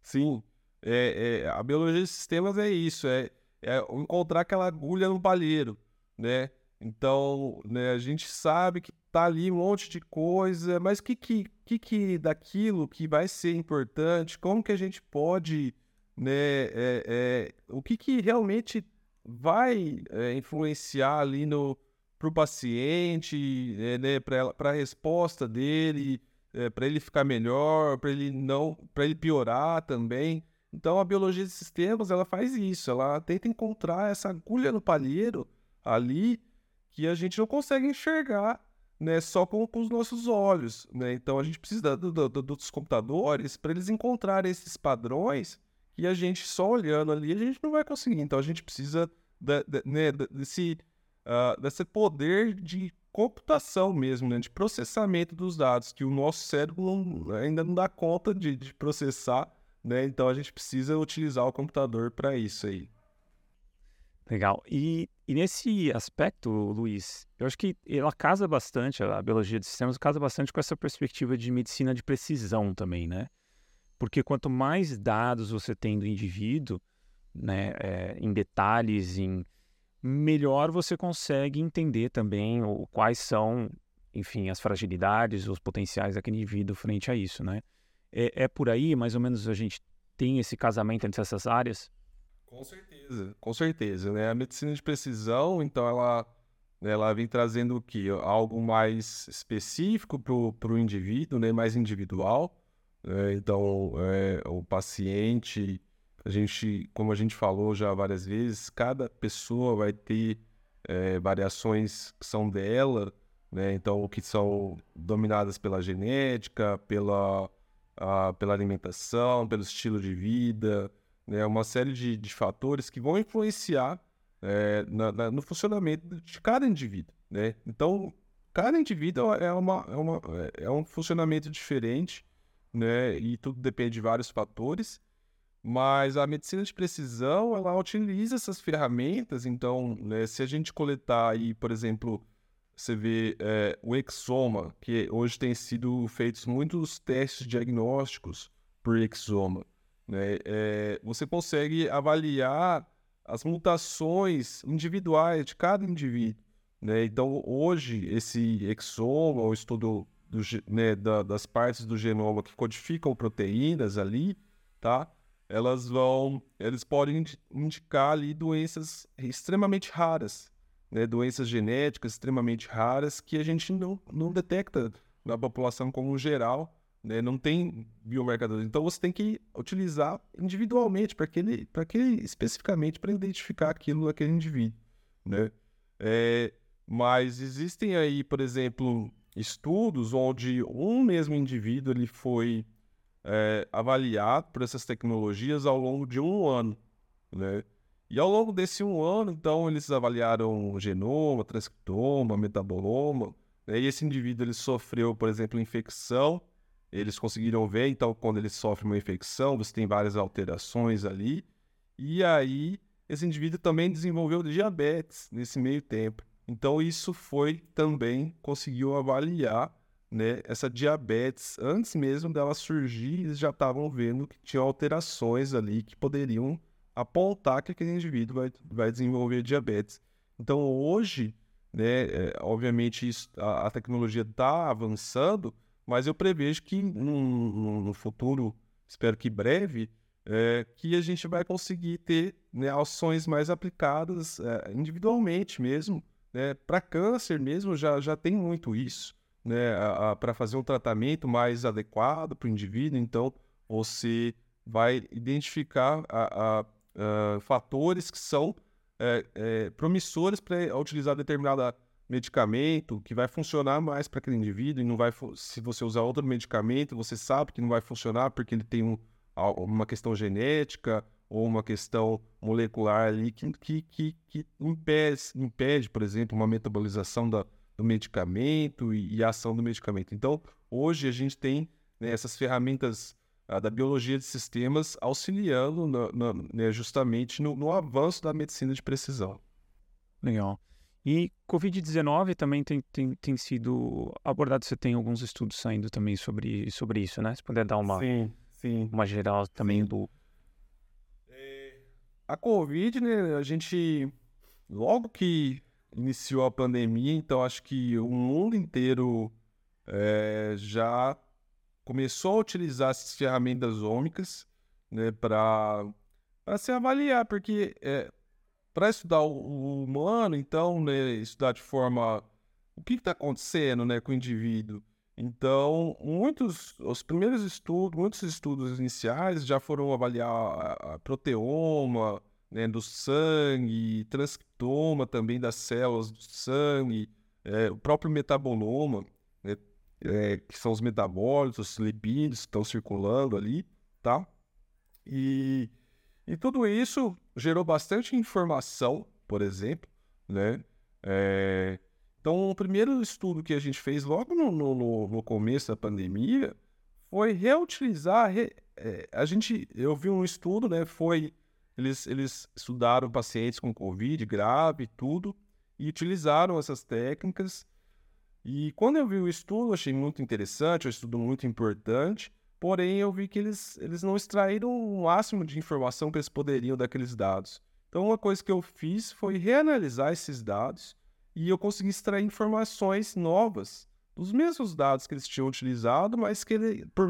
Sim, é, é, a biologia de sistemas é isso, é, é, encontrar aquela agulha no palheiro, né? Então, né, a gente sabe que tá ali um monte de coisa, mas o que, que, que, que daquilo que vai ser importante, como que a gente pode, né, é, é, o que, que realmente vai é, influenciar ali no, para o paciente, é, né, para a resposta dele, é, para ele ficar melhor, para ele não, para ele piorar também. Então a biologia de sistemas ela faz isso, ela tenta encontrar essa agulha no palheiro ali que a gente não consegue enxergar, né, só com, com os nossos olhos, né? Então a gente precisa do, do, do, dos computadores para eles encontrarem esses padrões que a gente só olhando ali a gente não vai conseguir. Então a gente precisa né, desse uh, desse poder de computação mesmo, né, de processamento dos dados, que o nosso cérebro ainda não dá conta de, de processar, né? Então a gente precisa utilizar o computador para isso aí. Legal. E, e, nesse aspecto, Luiz, eu acho que ela casa bastante, a biologia de sistemas casa bastante com essa perspectiva de medicina de precisão também, né? Porque quanto mais dados você tem do indivíduo, né, é, em detalhes, em melhor você consegue entender também o, quais são, enfim, as fragilidades, os potenciais daquele indivíduo frente a isso, né? É, é por aí, mais ou menos, a gente tem esse casamento entre essas áreas? Com certeza, com certeza, né? A medicina de precisão, então, ela, ela vem trazendo o quê? Algo mais específico para o indivíduo, né? Mais individual. Né? Então, é, o paciente a gente, como a gente falou já várias vezes, cada pessoa vai ter é, variações que são dela, né? Então, que são dominadas pela genética, pela, a, pela alimentação, pelo estilo de vida, né? Uma série de, de fatores que vão influenciar é, na, na, no funcionamento de cada indivíduo, né? Então, cada indivíduo é, uma, é, uma, é um funcionamento diferente, né? E tudo depende de vários fatores. Mas a medicina de precisão, ela utiliza essas ferramentas. Então, né, se a gente coletar aí, por exemplo, você vê é, o exoma, que hoje tem sido feitos muitos testes diagnósticos por exoma. né, é, você consegue avaliar as mutações individuais de cada indivíduo. Né? Então, hoje, esse exoma, o estudo do, né, da, das partes do genoma que codificam proteínas ali, tá? Elas vão, eles podem indicar ali doenças extremamente raras, né? Doenças genéticas extremamente raras que a gente não, não detecta na população como geral, né? Não tem biomarcadores. Então você tem que utilizar individualmente para aquele, aquele especificamente para identificar aquilo naquele indivíduo, né? É, mas existem aí, por exemplo, estudos onde um mesmo indivíduo ele foi é, avaliado por essas tecnologias ao longo de um ano, né? E ao longo desse um ano, então, eles avaliaram genoma, transcriptoma, metaboloma, né? e esse indivíduo ele sofreu, por exemplo, infecção, eles conseguiram ver, então, quando ele sofre uma infecção, você tem várias alterações ali, e aí esse indivíduo também desenvolveu diabetes nesse meio tempo. Então, isso foi também, conseguiu avaliar né, essa diabetes antes mesmo dela surgir, eles já estavam vendo que tinha alterações ali que poderiam apontar que aquele indivíduo vai, vai desenvolver diabetes. Então, hoje, né, é, obviamente, isso, a, a tecnologia está avançando, mas eu prevejo que no, futuro, espero que breve, é, que a gente vai conseguir ter né, ações mais aplicadas é, individualmente mesmo, né? Para câncer mesmo já, já tem muito isso, né? Para fazer um tratamento mais adequado para o indivíduo, então você vai identificar a, a, fatores que são é, é, promissores para utilizar determinado medicamento que vai funcionar mais para aquele indivíduo e não vai se você usar outro medicamento você sabe que não vai funcionar porque ele tem um, uma questão genética ou uma questão molecular ali que, que, que, que impede, impede, por exemplo, uma metabolização da, do medicamento e, e, a ação do medicamento. Então, hoje a gente tem né, essas ferramentas ah, da biologia de sistemas auxiliando na, na, né, justamente no, no, avanço da medicina de precisão. Legal. E Covid-19 também tem, tem, tem sido abordado, você tem alguns estudos saindo também sobre, sobre isso, né? Se puder dar uma, sim, sim. uma geral também sim. do, a Covid, né, a gente, logo que iniciou a pandemia, então acho que o mundo inteiro é, já começou a utilizar essas ferramentas ômicas né, para se avaliar, porque é, para estudar o, o, humano, então, né, estudar de forma o que está acontecendo né, com o indivíduo. Então, muitos, os primeiros estudos, muitos estudos iniciais já foram avaliar a, a proteoma né, do sangue, transcriptoma também das células do sangue, é, o próprio metaboloma, é, que são os metabólitos, os lipídios que estão circulando ali, tá? E, e tudo isso gerou bastante informação, por exemplo, né? É, então, o primeiro estudo que a gente fez logo no, no, no começo da pandemia foi reutilizar. Re, é, a gente, eu vi um estudo, né? Foi eles, eles estudaram pacientes com Covid grave, tudo, e utilizaram essas técnicas. E quando eu vi o estudo, achei muito interessante, um estudo muito importante. Porém, eu vi que eles, eles não extraíram o máximo de informação que eles poderiam daqueles dados. Então, uma coisa que eu fiz foi reanalisar esses dados e eu consegui extrair informações novas dos mesmos dados que eles tinham utilizado, mas que ele, por,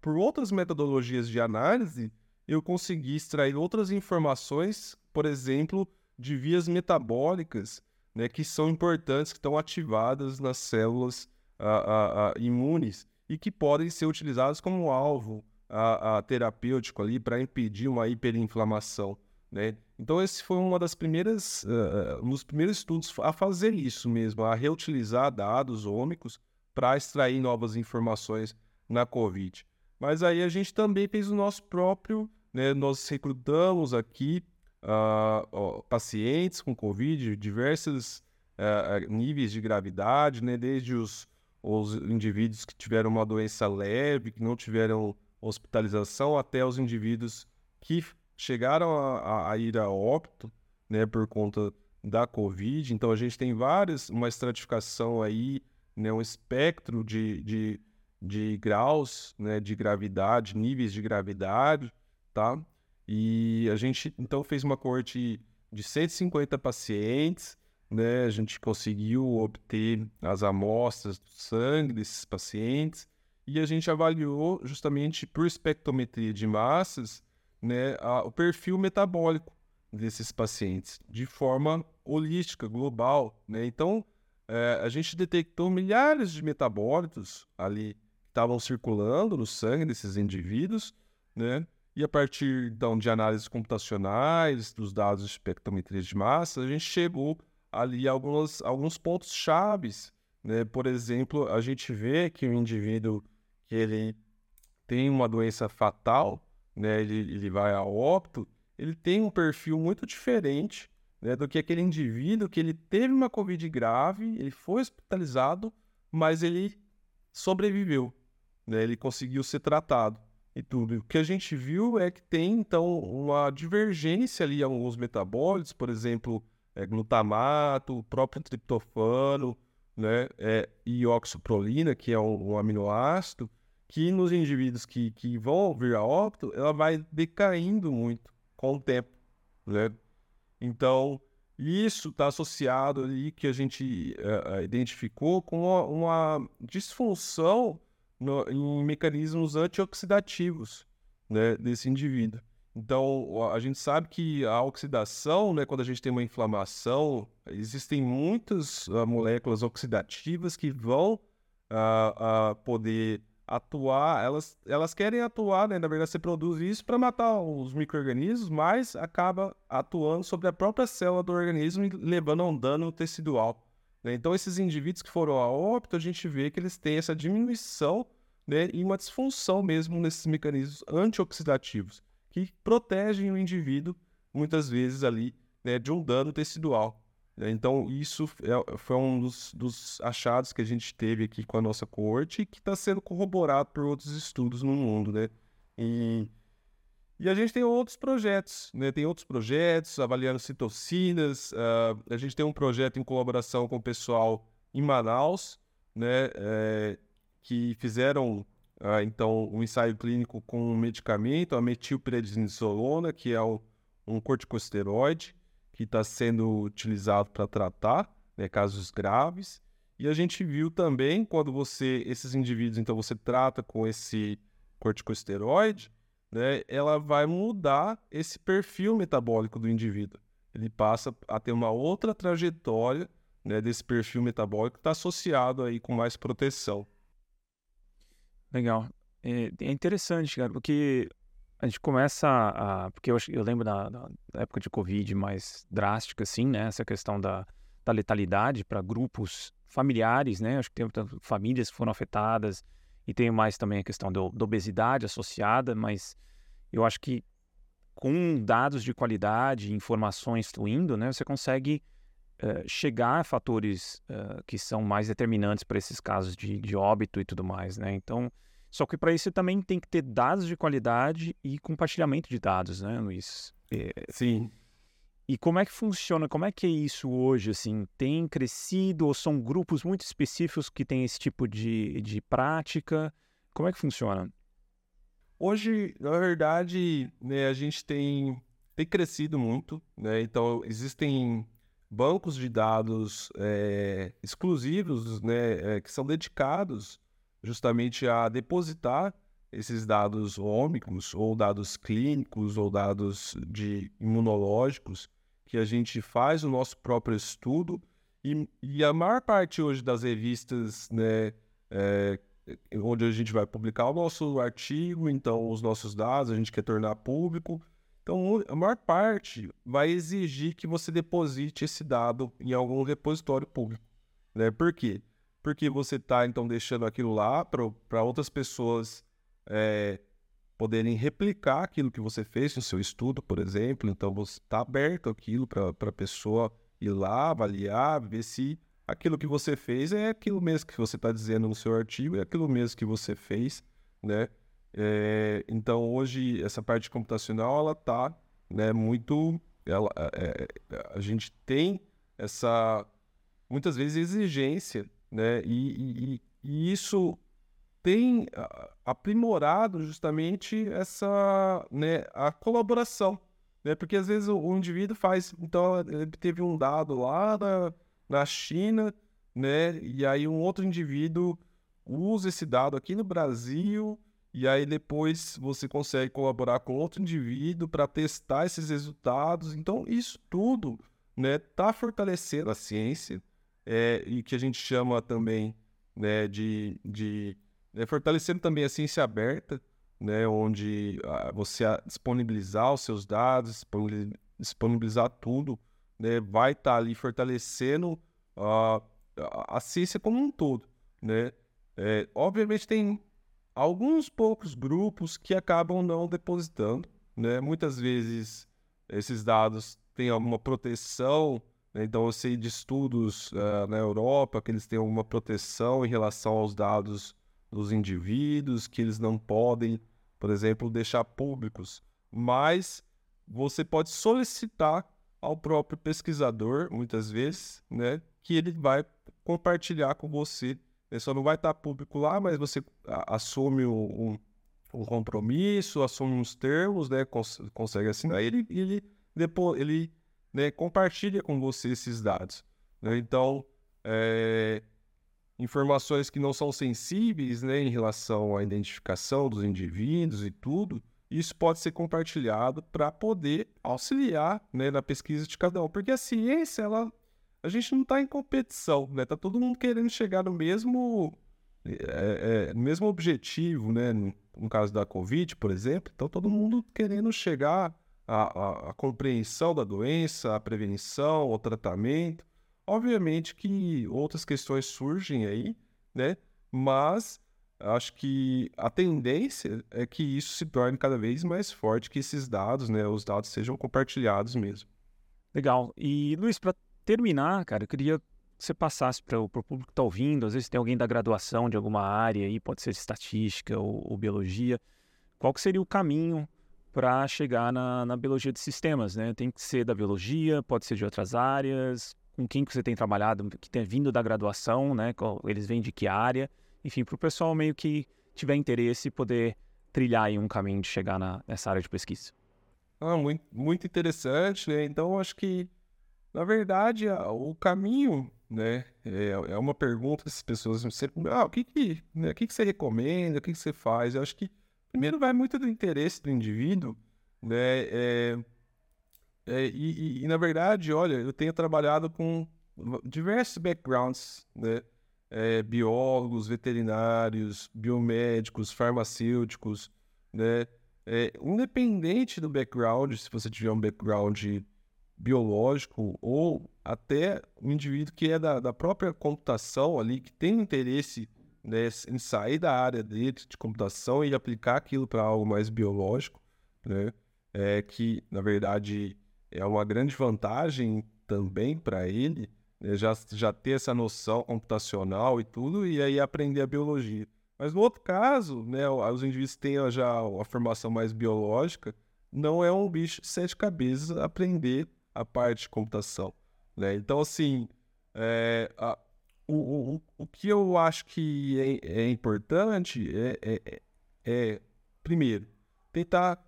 por outras metodologias de análise, eu consegui extrair outras informações, por exemplo, de vias metabólicas, né, que são importantes, que estão ativadas nas células imunes e que podem ser utilizadas como alvo terapêutico ali para impedir uma hiperinflamação. Né? Então esse foi uma das primeiras, uh, um dos primeiros estudos a fazer isso mesmo, a reutilizar dados ômicos para extrair novas informações na COVID. Mas aí a gente também fez o nosso próprio, né? Nós recrutamos aqui uh, pacientes com COVID, diversos uh, níveis de gravidade, né? Desde os, os indivíduos que tiveram uma doença leve, que não tiveram hospitalização, até os indivíduos que chegaram a, a, ir a óbito, né, por conta da Covid. Então a gente tem várias, uma estratificação aí, né, um espectro de, de, de graus, né, de gravidade, níveis de gravidade. tá? E a gente então fez uma corte de 150 pacientes, né? A gente conseguiu obter as amostras do sangue desses pacientes e a gente avaliou justamente por espectrometria de massas, né, a, o perfil metabólico desses pacientes de forma holística, global, né? Então, é, a gente detectou milhares de metabólitos ali que estavam circulando no sangue desses indivíduos, né? E a partir então de análises computacionais, dos dados de espectrometria de massa, a gente chegou ali a alguns, alguns pontos chaves, né? Por exemplo, a gente vê que o indivíduo que ele tem uma doença fatal, né? Ele, ele vai a óbito, ele tem um perfil muito diferente né, do que aquele indivíduo que ele teve uma Covid grave, ele foi hospitalizado, mas ele sobreviveu, né? Ele conseguiu ser tratado e tudo. O que a gente viu é que tem, então, uma divergência ali em alguns metabólitos, por exemplo, é, glutamato, o próprio triptofano, né, é, e oxoprolina, que é um, um, aminoácido, que nos indivíduos que, que vão vir a óbito, ela vai decaindo muito com o tempo, né? Então, isso está associado ali que a gente uh, identificou com uma, uma disfunção no, em mecanismos antioxidativos né, desse indivíduo. Então, a gente sabe que a oxidação, né, quando a gente tem uma inflamação, existem muitas uh, moléculas oxidativas que vão uh, uh, poder atuar, elas, elas querem atuar, né, na verdade, você produz isso para matar os micro-organismos, mas acaba atuando sobre a própria célula do organismo e levando a um dano tecidual. Né? Então, esses indivíduos que foram a óbito, a gente vê que eles têm essa diminuição né, e uma disfunção mesmo nesses mecanismos antioxidativos, que protegem o indivíduo, muitas vezes ali, né, de um dano tecidual. Né? Então, isso é, foi um dos, dos, achados que a gente teve aqui com a nossa corte que está sendo corroborado por outros estudos no mundo, né? E e a gente tem outros projetos, né? Tem outros projetos avaliando citocinas. Uh, a gente tem um projeto em colaboração com o pessoal em Manaus, né? É, que fizeram uh, então um ensaio clínico com um medicamento, a metilprednisolona, que é um, um corticosteroide que está sendo utilizado para tratar né, casos graves. E a gente viu também quando você esses indivíduos, então você trata com esse corticosteroide né, ela vai mudar esse perfil metabólico do indivíduo. Ele passa a ter uma outra trajetória né, desse perfil metabólico que está associado aí com mais proteção. Legal. É, é, interessante, cara, porque a gente começa a. Porque eu, eu lembro da, da, época de Covid mais drástica, assim, né? Essa questão da, da letalidade para grupos familiares, né? Acho que tem famílias que foram afetadas, e tem mais também a questão da obesidade associada, mas eu acho que com dados de qualidade, informações fluindo, né, você consegue uh, chegar a fatores uh, que são mais determinantes para esses casos de, de óbito e tudo mais, né? Então, só que para isso você também tem que ter dados de qualidade e compartilhamento de dados, né, Luiz? É... Sim. E como é que funciona? Como é que é isso hoje? Assim, tem crescido ou são grupos muito específicos que têm esse tipo de, de prática? Como é que funciona? Hoje, na verdade, né, a gente tem, tem crescido muito, né? Então, existem bancos de dados é, exclusivos, né, é, que são dedicados justamente a depositar esses dados ômicos, ou dados clínicos, ou dados de imunológicos, que a gente faz o nosso próprio estudo e, e a maior parte hoje das revistas, né, é, onde a gente vai publicar o nosso artigo, então os nossos dados a gente quer tornar público. Então, a maior parte vai exigir que você deposite esse dado em algum repositório público. Né? Por quê? Porque você está, então, deixando aquilo lá para outras pessoas é, poderem replicar aquilo que você fez no seu estudo, por exemplo. Então, você está aberto aquilo para a pessoa ir lá, avaliar, ver se aquilo que você fez é aquilo mesmo que você está dizendo no seu artigo, é aquilo mesmo que você fez, né? É, então, hoje, essa parte computacional, ela está né, muito... Ela, é, é, a gente tem essa, muitas vezes, exigência, né? e, e, e isso tem aprimorado justamente essa, né, a colaboração, né? Porque às vezes o, o indivíduo faz, então ele teve um dado lá na, na China, né? E aí um outro indivíduo usa esse dado aqui no Brasil e aí depois você consegue colaborar com outro indivíduo para testar esses resultados. Então isso tudo, né, tá fortalecendo a ciência é, e que a gente chama também, né, de, de é, fortalecendo também a ciência aberta, né, onde ah, você disponibilizar os seus dados, disponibilizar tudo, né, vai estar tá ali fortalecendo a, a ciência como um todo, né. É, obviamente tem alguns poucos grupos que acabam não depositando, né. Muitas vezes esses dados têm alguma proteção, né? então eu sei de estudos uh, na Europa que eles têm alguma proteção em relação aos dados dos indivíduos, que eles não podem, por exemplo, deixar públicos, mas você pode solicitar ao próprio pesquisador, muitas vezes, né, que ele vai compartilhar com você. Ele só não vai estar público lá, mas você assume um, um compromisso, assume uns termos, né, cons consegue assinar, ele, ele depois ele né, compartilha com você esses dados. Né? Então, é, informações que não são sensíveis né, em relação à identificação dos indivíduos e tudo, isso pode ser compartilhado para poder auxiliar né, na pesquisa de cada um. Porque a ciência, ela, a gente não está em competição, né? Tá todo mundo querendo chegar no mesmo, é, é, no mesmo objetivo, né? No, no, caso da Covid, por exemplo, então todo mundo querendo chegar à, à, à compreensão da doença, à prevenção, ao tratamento. Obviamente que outras questões surgem aí, né? Mas acho que a tendência é que isso se torne cada vez mais forte, que esses dados, né, os dados sejam compartilhados mesmo. Legal. E Luiz, para terminar, cara, eu queria que você passasse para o público que está ouvindo, às vezes tem alguém da graduação de alguma área aí, pode ser estatística ou, ou biologia, qual que seria o caminho para chegar na, na biologia de sistemas, né? Tem que ser da biologia, pode ser de outras áreas, com quem que você tem trabalhado, que tem vindo da graduação, né? Eles vêm de que área, enfim, para o pessoal meio que tiver interesse poder trilhar aí um caminho de chegar na, nessa área de pesquisa. Ah, muito, muito interessante, né? Então, acho que, na verdade, o caminho, né, é, é uma pergunta que as pessoas sempre, ah, o que que, né, o que que você recomenda, o que que você faz? Eu acho que, primeiro, vai muito do interesse do indivíduo, né, é, é, e, e, e, na verdade, olha, eu tenho trabalhado com diversos backgrounds, né? É, biólogos, veterinários, biomédicos, farmacêuticos, né? É, independente do background, se você tiver um background biológico ou até um indivíduo que é da, da própria computação ali, que tem interesse né, em sair da área dele de computação e aplicar aquilo para algo mais biológico, né? É que, na verdade, é uma grande vantagem também para ele né, já, já ter essa noção computacional e tudo, e aí aprender a biologia. Mas no outro caso, né, os indivíduos têm já a formação mais biológica, não é um bicho de sete cabeças aprender a parte de computação. Né? Então, assim, é, a, o, o, o que eu acho que é, é importante é, é, é, primeiro, tentar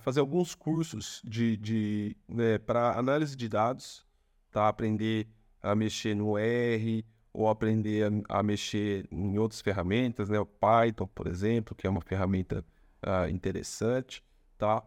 fazer alguns cursos de, de né, para análise de dados, tá? Aprender a mexer no R ou aprender a, a, mexer em outras ferramentas, né? O Python, por exemplo, que é uma ferramenta uh, interessante, tá?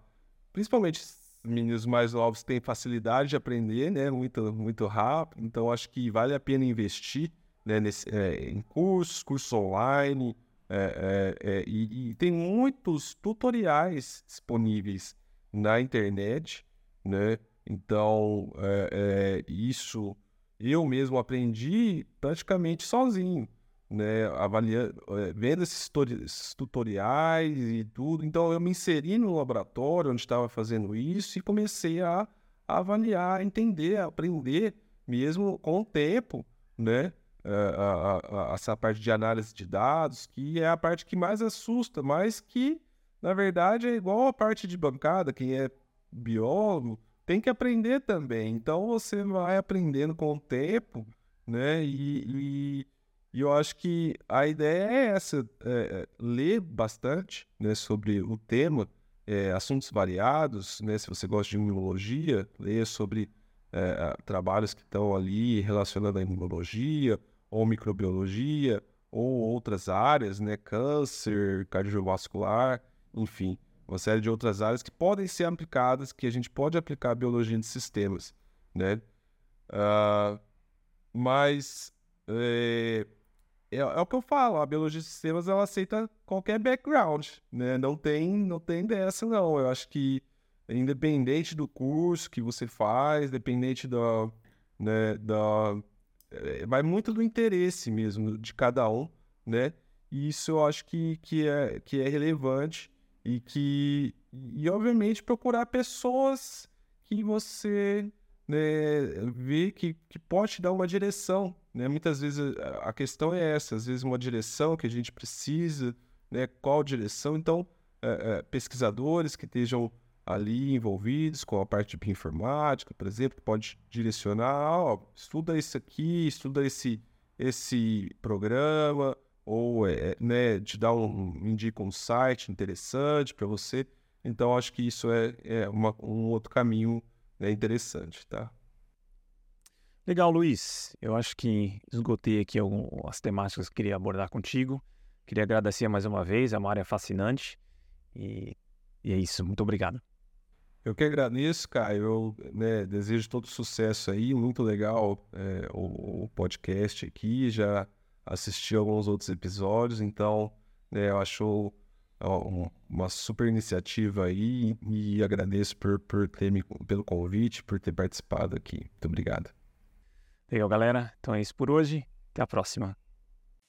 Principalmente meninos mais novos têm facilidade de aprender, né? Muito, muito rápido. Então, acho que vale a pena investir né? Nesse, é, em cursos, cursos online, é, é, é, e, e, tem muitos tutoriais disponíveis na internet, né? Então, é, é, isso eu mesmo aprendi praticamente sozinho, né? Avaliando, é, vendo esses, esses tutoriais e tudo. Então, eu me inseri no laboratório onde estava fazendo isso e comecei a, avaliar, entender, aprender mesmo com o tempo, né? A, a, essa parte de análise de dados, que é a parte que mais assusta, mas que, na verdade, é igual a parte de bancada, quem é biólogo tem que aprender também. Então você vai aprendendo com o tempo, né? E, e, E eu acho que a ideia é essa, é, é, ler bastante né, sobre o tema, é, assuntos variados, né, se você gosta de imunologia, ler sobre é, trabalhos que estão ali relacionados à imunologia, ou microbiologia, ou outras áreas, né, câncer, cardiovascular, enfim, uma série de outras áreas que podem ser aplicadas, que a gente pode aplicar a biologia de sistemas, né? Uh, mas é, é, é, o que eu falo, a biologia de sistemas ela aceita qualquer background, né? Não tem, não tem dessa não. Eu acho que independente do curso que você faz, dependente da, né, da vai muito do interesse mesmo de cada um, né? E isso eu acho que, que, é, que é relevante e que e obviamente procurar pessoas que você né, vê que, que pode te dar uma direção, né? Muitas vezes a questão é essa, às vezes uma direção que a gente precisa, né? Qual direção? Então, é, é, pesquisadores que estejam ali envolvidos com a parte de bioinformática, por exemplo, pode direcionar, ó, estuda isso aqui, estuda esse, esse programa, ou é, né, te dá um, indica um site interessante para você. Então, acho que isso é, é uma, um outro caminho né, interessante, tá? Legal, Luiz. Eu acho que esgotei aqui algumas temáticas que queria abordar contigo. Queria agradecer mais uma vez, é uma área fascinante. E, e é isso, muito obrigado. Eu que agradeço, Caio. Eu né, desejo todo sucesso aí. Muito legal é, o, o, podcast aqui. Já assisti alguns outros episódios, então né, eu acho uma super iniciativa aí e agradeço por, por ter me, pelo convite, por ter participado aqui. Muito obrigado. Legal, galera. Então é isso por hoje. Até a próxima.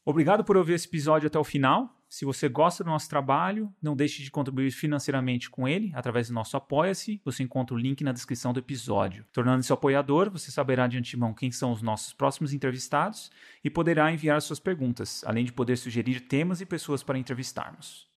Obrigado por ouvir esse episódio até o final. Se você gosta do nosso trabalho, não deixe de contribuir financeiramente com ele através do nosso Apoia-se. Você encontra o link na descrição do episódio. Tornando-se apoiador, você saberá de antemão quem são os nossos próximos entrevistados e poderá enviar suas perguntas, além de poder sugerir temas e pessoas para entrevistarmos.